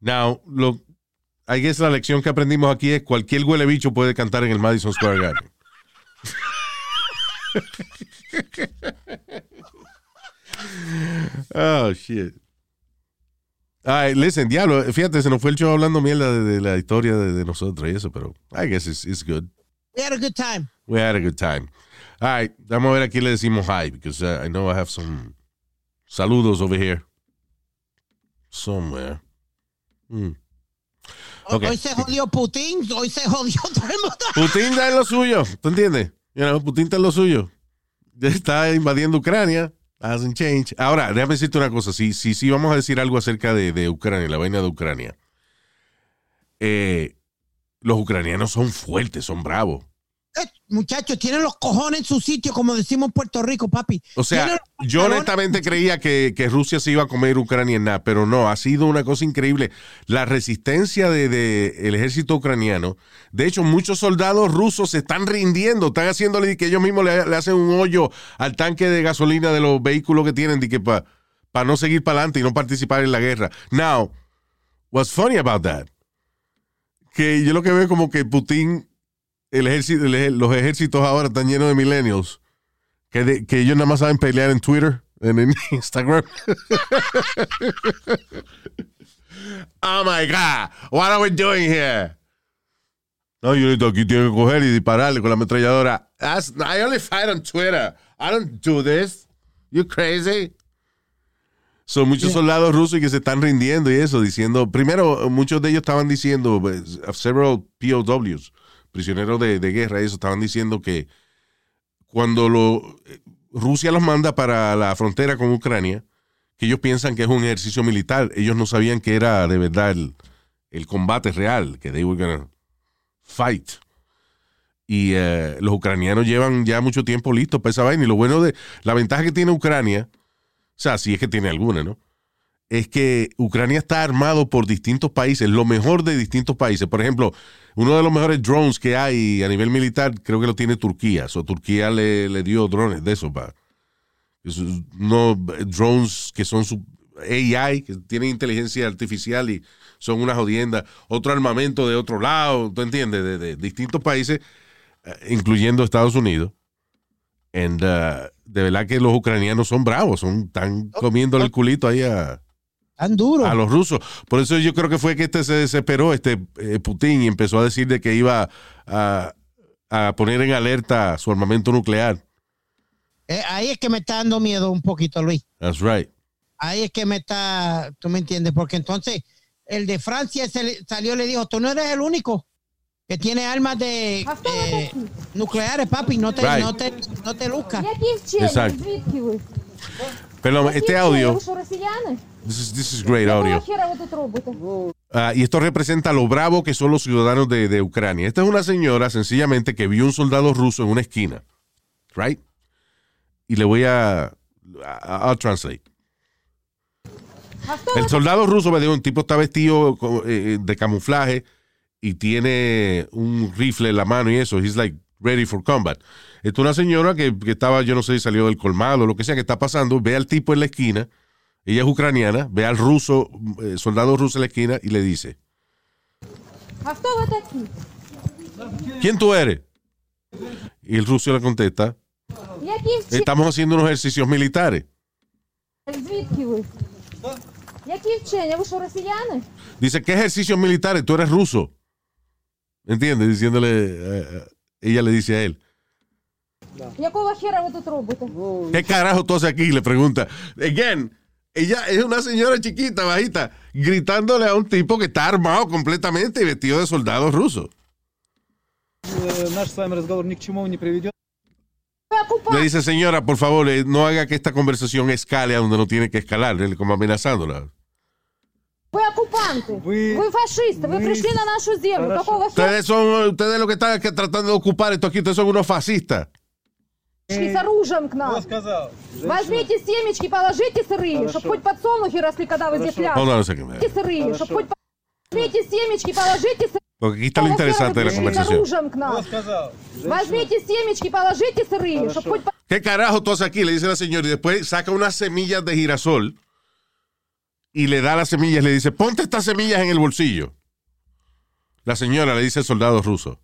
Now, lo, I guess la lección que aprendimos aquí es cualquier huele bicho puede cantar en el Madison Square Garden. oh, shit. Ay, listen, diablo, fíjate, se nos fue el show hablando mierda de, de la historia de, de nosotros y eso, pero I guess it's, it's good. We had a good time. We had a good time. All right, vamos a ver aquí le decimos hi, because uh, I know I have some saludos over here. Somewhere. Hmm. Hoy- Okay. Hoy se jodió Putin, hoy se jodió todo el mundo. Putin está en lo suyo, ¿tú entiendes? You know, Putin está en lo suyo. Está invadiendo Ucrania. Hasn't changed. Ahora, déjame decirte una cosa. Si, si, si vamos a decir algo acerca de, Ucrania, la vaina de Ucrania. Eh, los ucranianos son fuertes, son bravos. Eh, Muchachos, tienen los cojones en su sitio, como decimos en Puerto Rico, papi. O sea, yo honestamente creía que, que Rusia se iba a comer Ucrania en nada, pero no, ha sido una cosa increíble. La resistencia del de, el ejército ucraniano. De hecho, muchos soldados rusos se están rindiendo, están haciéndole que ellos mismos le, le hacen un hoyo al tanque de gasolina de los vehículos que tienen para no seguir para adelante y no participar en la guerra. Now, what's funny about that? Que yo lo que veo como que Putin, el ejército, el los ejércitos ahora están llenos de millennials que, de- que ellos nada más saben pelear en Twitter, en, en Instagram. oh my God, what are we doing here? No, yo aquí tengo que coger y dispararle con la ametralladora. That's, I only fight on Twitter. I don't do this. You crazy? Son muchos soldados rusos que se están rindiendo y eso, diciendo, primero, muchos de ellos estaban diciendo, pues, several POWs, prisioneros de, de guerra, eso, estaban diciendo que cuando lo, Rusia los manda para la frontera con Ucrania, que ellos piensan que es un ejercicio militar, ellos no sabían que era de verdad el, el combate real, que they were gonna fight. Y eh, los ucranianos llevan ya mucho tiempo listos para esa vaina. Y lo bueno de la ventaja que tiene Ucrania, o sea, si es que tiene alguna, ¿no? Es que Ucrania está armado por distintos países, lo mejor de distintos países. Por ejemplo, uno de los mejores drones que hay a nivel militar, creo que lo tiene Turquía. O Turquía le, le dio drones de esos para. No drones que son su AI, que tienen inteligencia artificial y son una jodienda. Otro armamento de otro lado, ¿tú entiendes? De, de distintos países, eh, incluyendo Estados Unidos. And, uh, de verdad que los ucranianos son bravos, son están comiendo el culito ahí a, Tan duro. A los rusos. Por eso yo creo que fue que este se desesperó, este eh, Putin, y empezó a decir de que iba a, poner en alerta su armamento nuclear. Eh, ahí es que me está dando miedo un poquito, Luis. That's right. Ahí es que me está, tú me entiendes, porque entonces el de Francia se salió y le dijo, tú no eres el único que tiene armas de eh, nucleares, papi, no te, right. no te, no te luzcas. Exacto. Perdón, este audio... This is, this is great audio. Ah, y esto representa lo bravo que son los ciudadanos de, Ucrania. Esta es una señora sencillamente que vio un soldado ruso en una esquina. Right? Y le voy a. a, translate. El soldado ruso, me digo, un tipo está vestido eh, eh, de camuflaje y tiene un rifle en la mano y eso. He's like ready for combat. Esta es una señora que, estaba, yo no sé, si salió del colmado o lo que sea que está pasando, ve al tipo en la esquina ella es ucraniana, ve al ruso, eh, soldado ruso en la esquina y le dice: ¿Quién tú eres? Y el ruso le contesta: Estamos haciendo unos ejercicios militares. Dice: ¿Qué ejercicios militares? Tú eres ruso. ¿Entiendes? Diciéndole, eh, eh, ella le dice a él. ¿Qué carajo tú haces aquí? Le pregunta. Again, ella es una señora chiquita, bajita, gritándole a un tipo que está armado completamente y vestido de soldado ruso. Le dice, señora, por favor, eh, no haga que esta conversación escale a donde no tiene que escalar, como amenazándola. Ustedes son, ustedes lo que están tratando de ocupar esto aquí, ustedes son unos fascistas. пришли с оружием к Кто нам? сказал? Возьмите семечки, положите сырые, Хорошо. чтобы хоть подсолнухи росли, когда вы здесь Хорошо. Hold ляжете. on a second. man. сырые, Хорошо. чтобы хоть... Возьмите семечки, положите сырые. Porque aquí está lo interesante de la с conversación. оружием к Кто нам. сказал? Возьмите семечки, положите сырые, Хорошо. чтобы хоть... ¿Qué carajo tú haces aquí? Le dice la señora y después saca unas semillas de girasol y le da las semillas, le dice, ponte estas semillas en el bolsillo. La señora le dice al soldado ruso.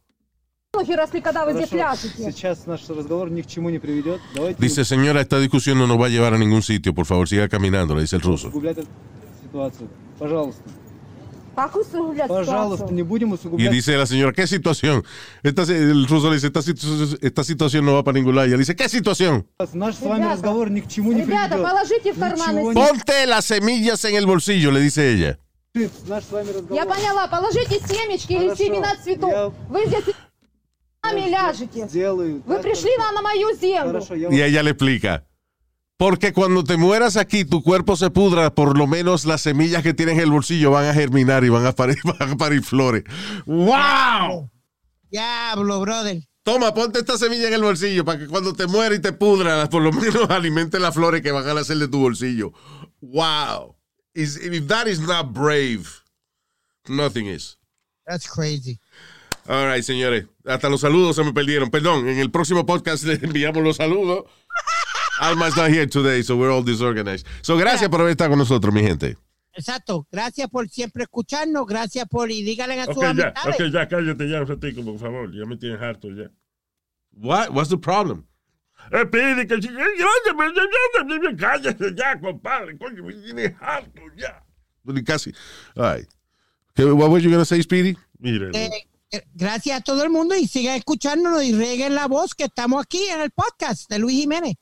Dice, señora, esta discusión no nos va a llevar a ningún sitio. Por favor, siga caminando, le dice el ruso. Y dice la señora, ¿qué situación? Esta, el ruso le dice, esta, esta, situación no va para ningún lado. Ella dice, ¿qué situación? Ponte las semillas en el bolsillo, le dice ella не- Наш с вами разговор. Я поняла, положите семечки или Хорошо. семена цветов. Я- Вы здесь с нами ляжете. Сделаю. Вы да, пришли на, на мою землю. Хорошо, я Y ella le explica. Porque cuando te mueras aquí, tu cuerpo se pudra, por lo menos las semillas que tienes en el bolsillo van a germinar y van a parir, van a parir flores. ¡Wow! Diablo, brother. Toma, ponte esta semilla en el bolsillo para que cuando te mueras y te pudra, por lo menos alimente las flores que van a nacer de tu bolsillo. ¡Wow! Is- if that is not brave, nothing is. That's crazy. All right, señores. Hasta los saludos se me perdieron. Perdón, en el próximo podcast les enviamos los saludos. Alma's not here today, so we're all disorganized. So, gracias por haber estado con nosotros, mi gente. Exacto. Gracias por siempre escucharnos. Gracias por y díganle a sus Ok, ya, amistades. ok, ya, cállate ya un ratico, por favor. Ya me tienes harto ya. What? What's the problem? Eh, pide que cállate ya, compadre. Coño, me tienes harto ya. Casi. All right. Okay, what were you going to say, Speedy? Mire, eh, gracias a todo el mundo y sigan escuchándonos y reguen la voz que estamos aquí en el podcast de Luis Jiménez.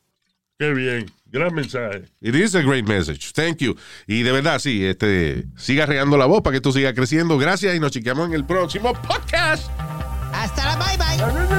qué bien. Gran mensaje. It is a great message. Thank you. Y de verdad, sí, este, siga regando la voz para que esto siga creciendo. Gracias y nos chequeamos en el próximo podcast. Hasta la bye bye.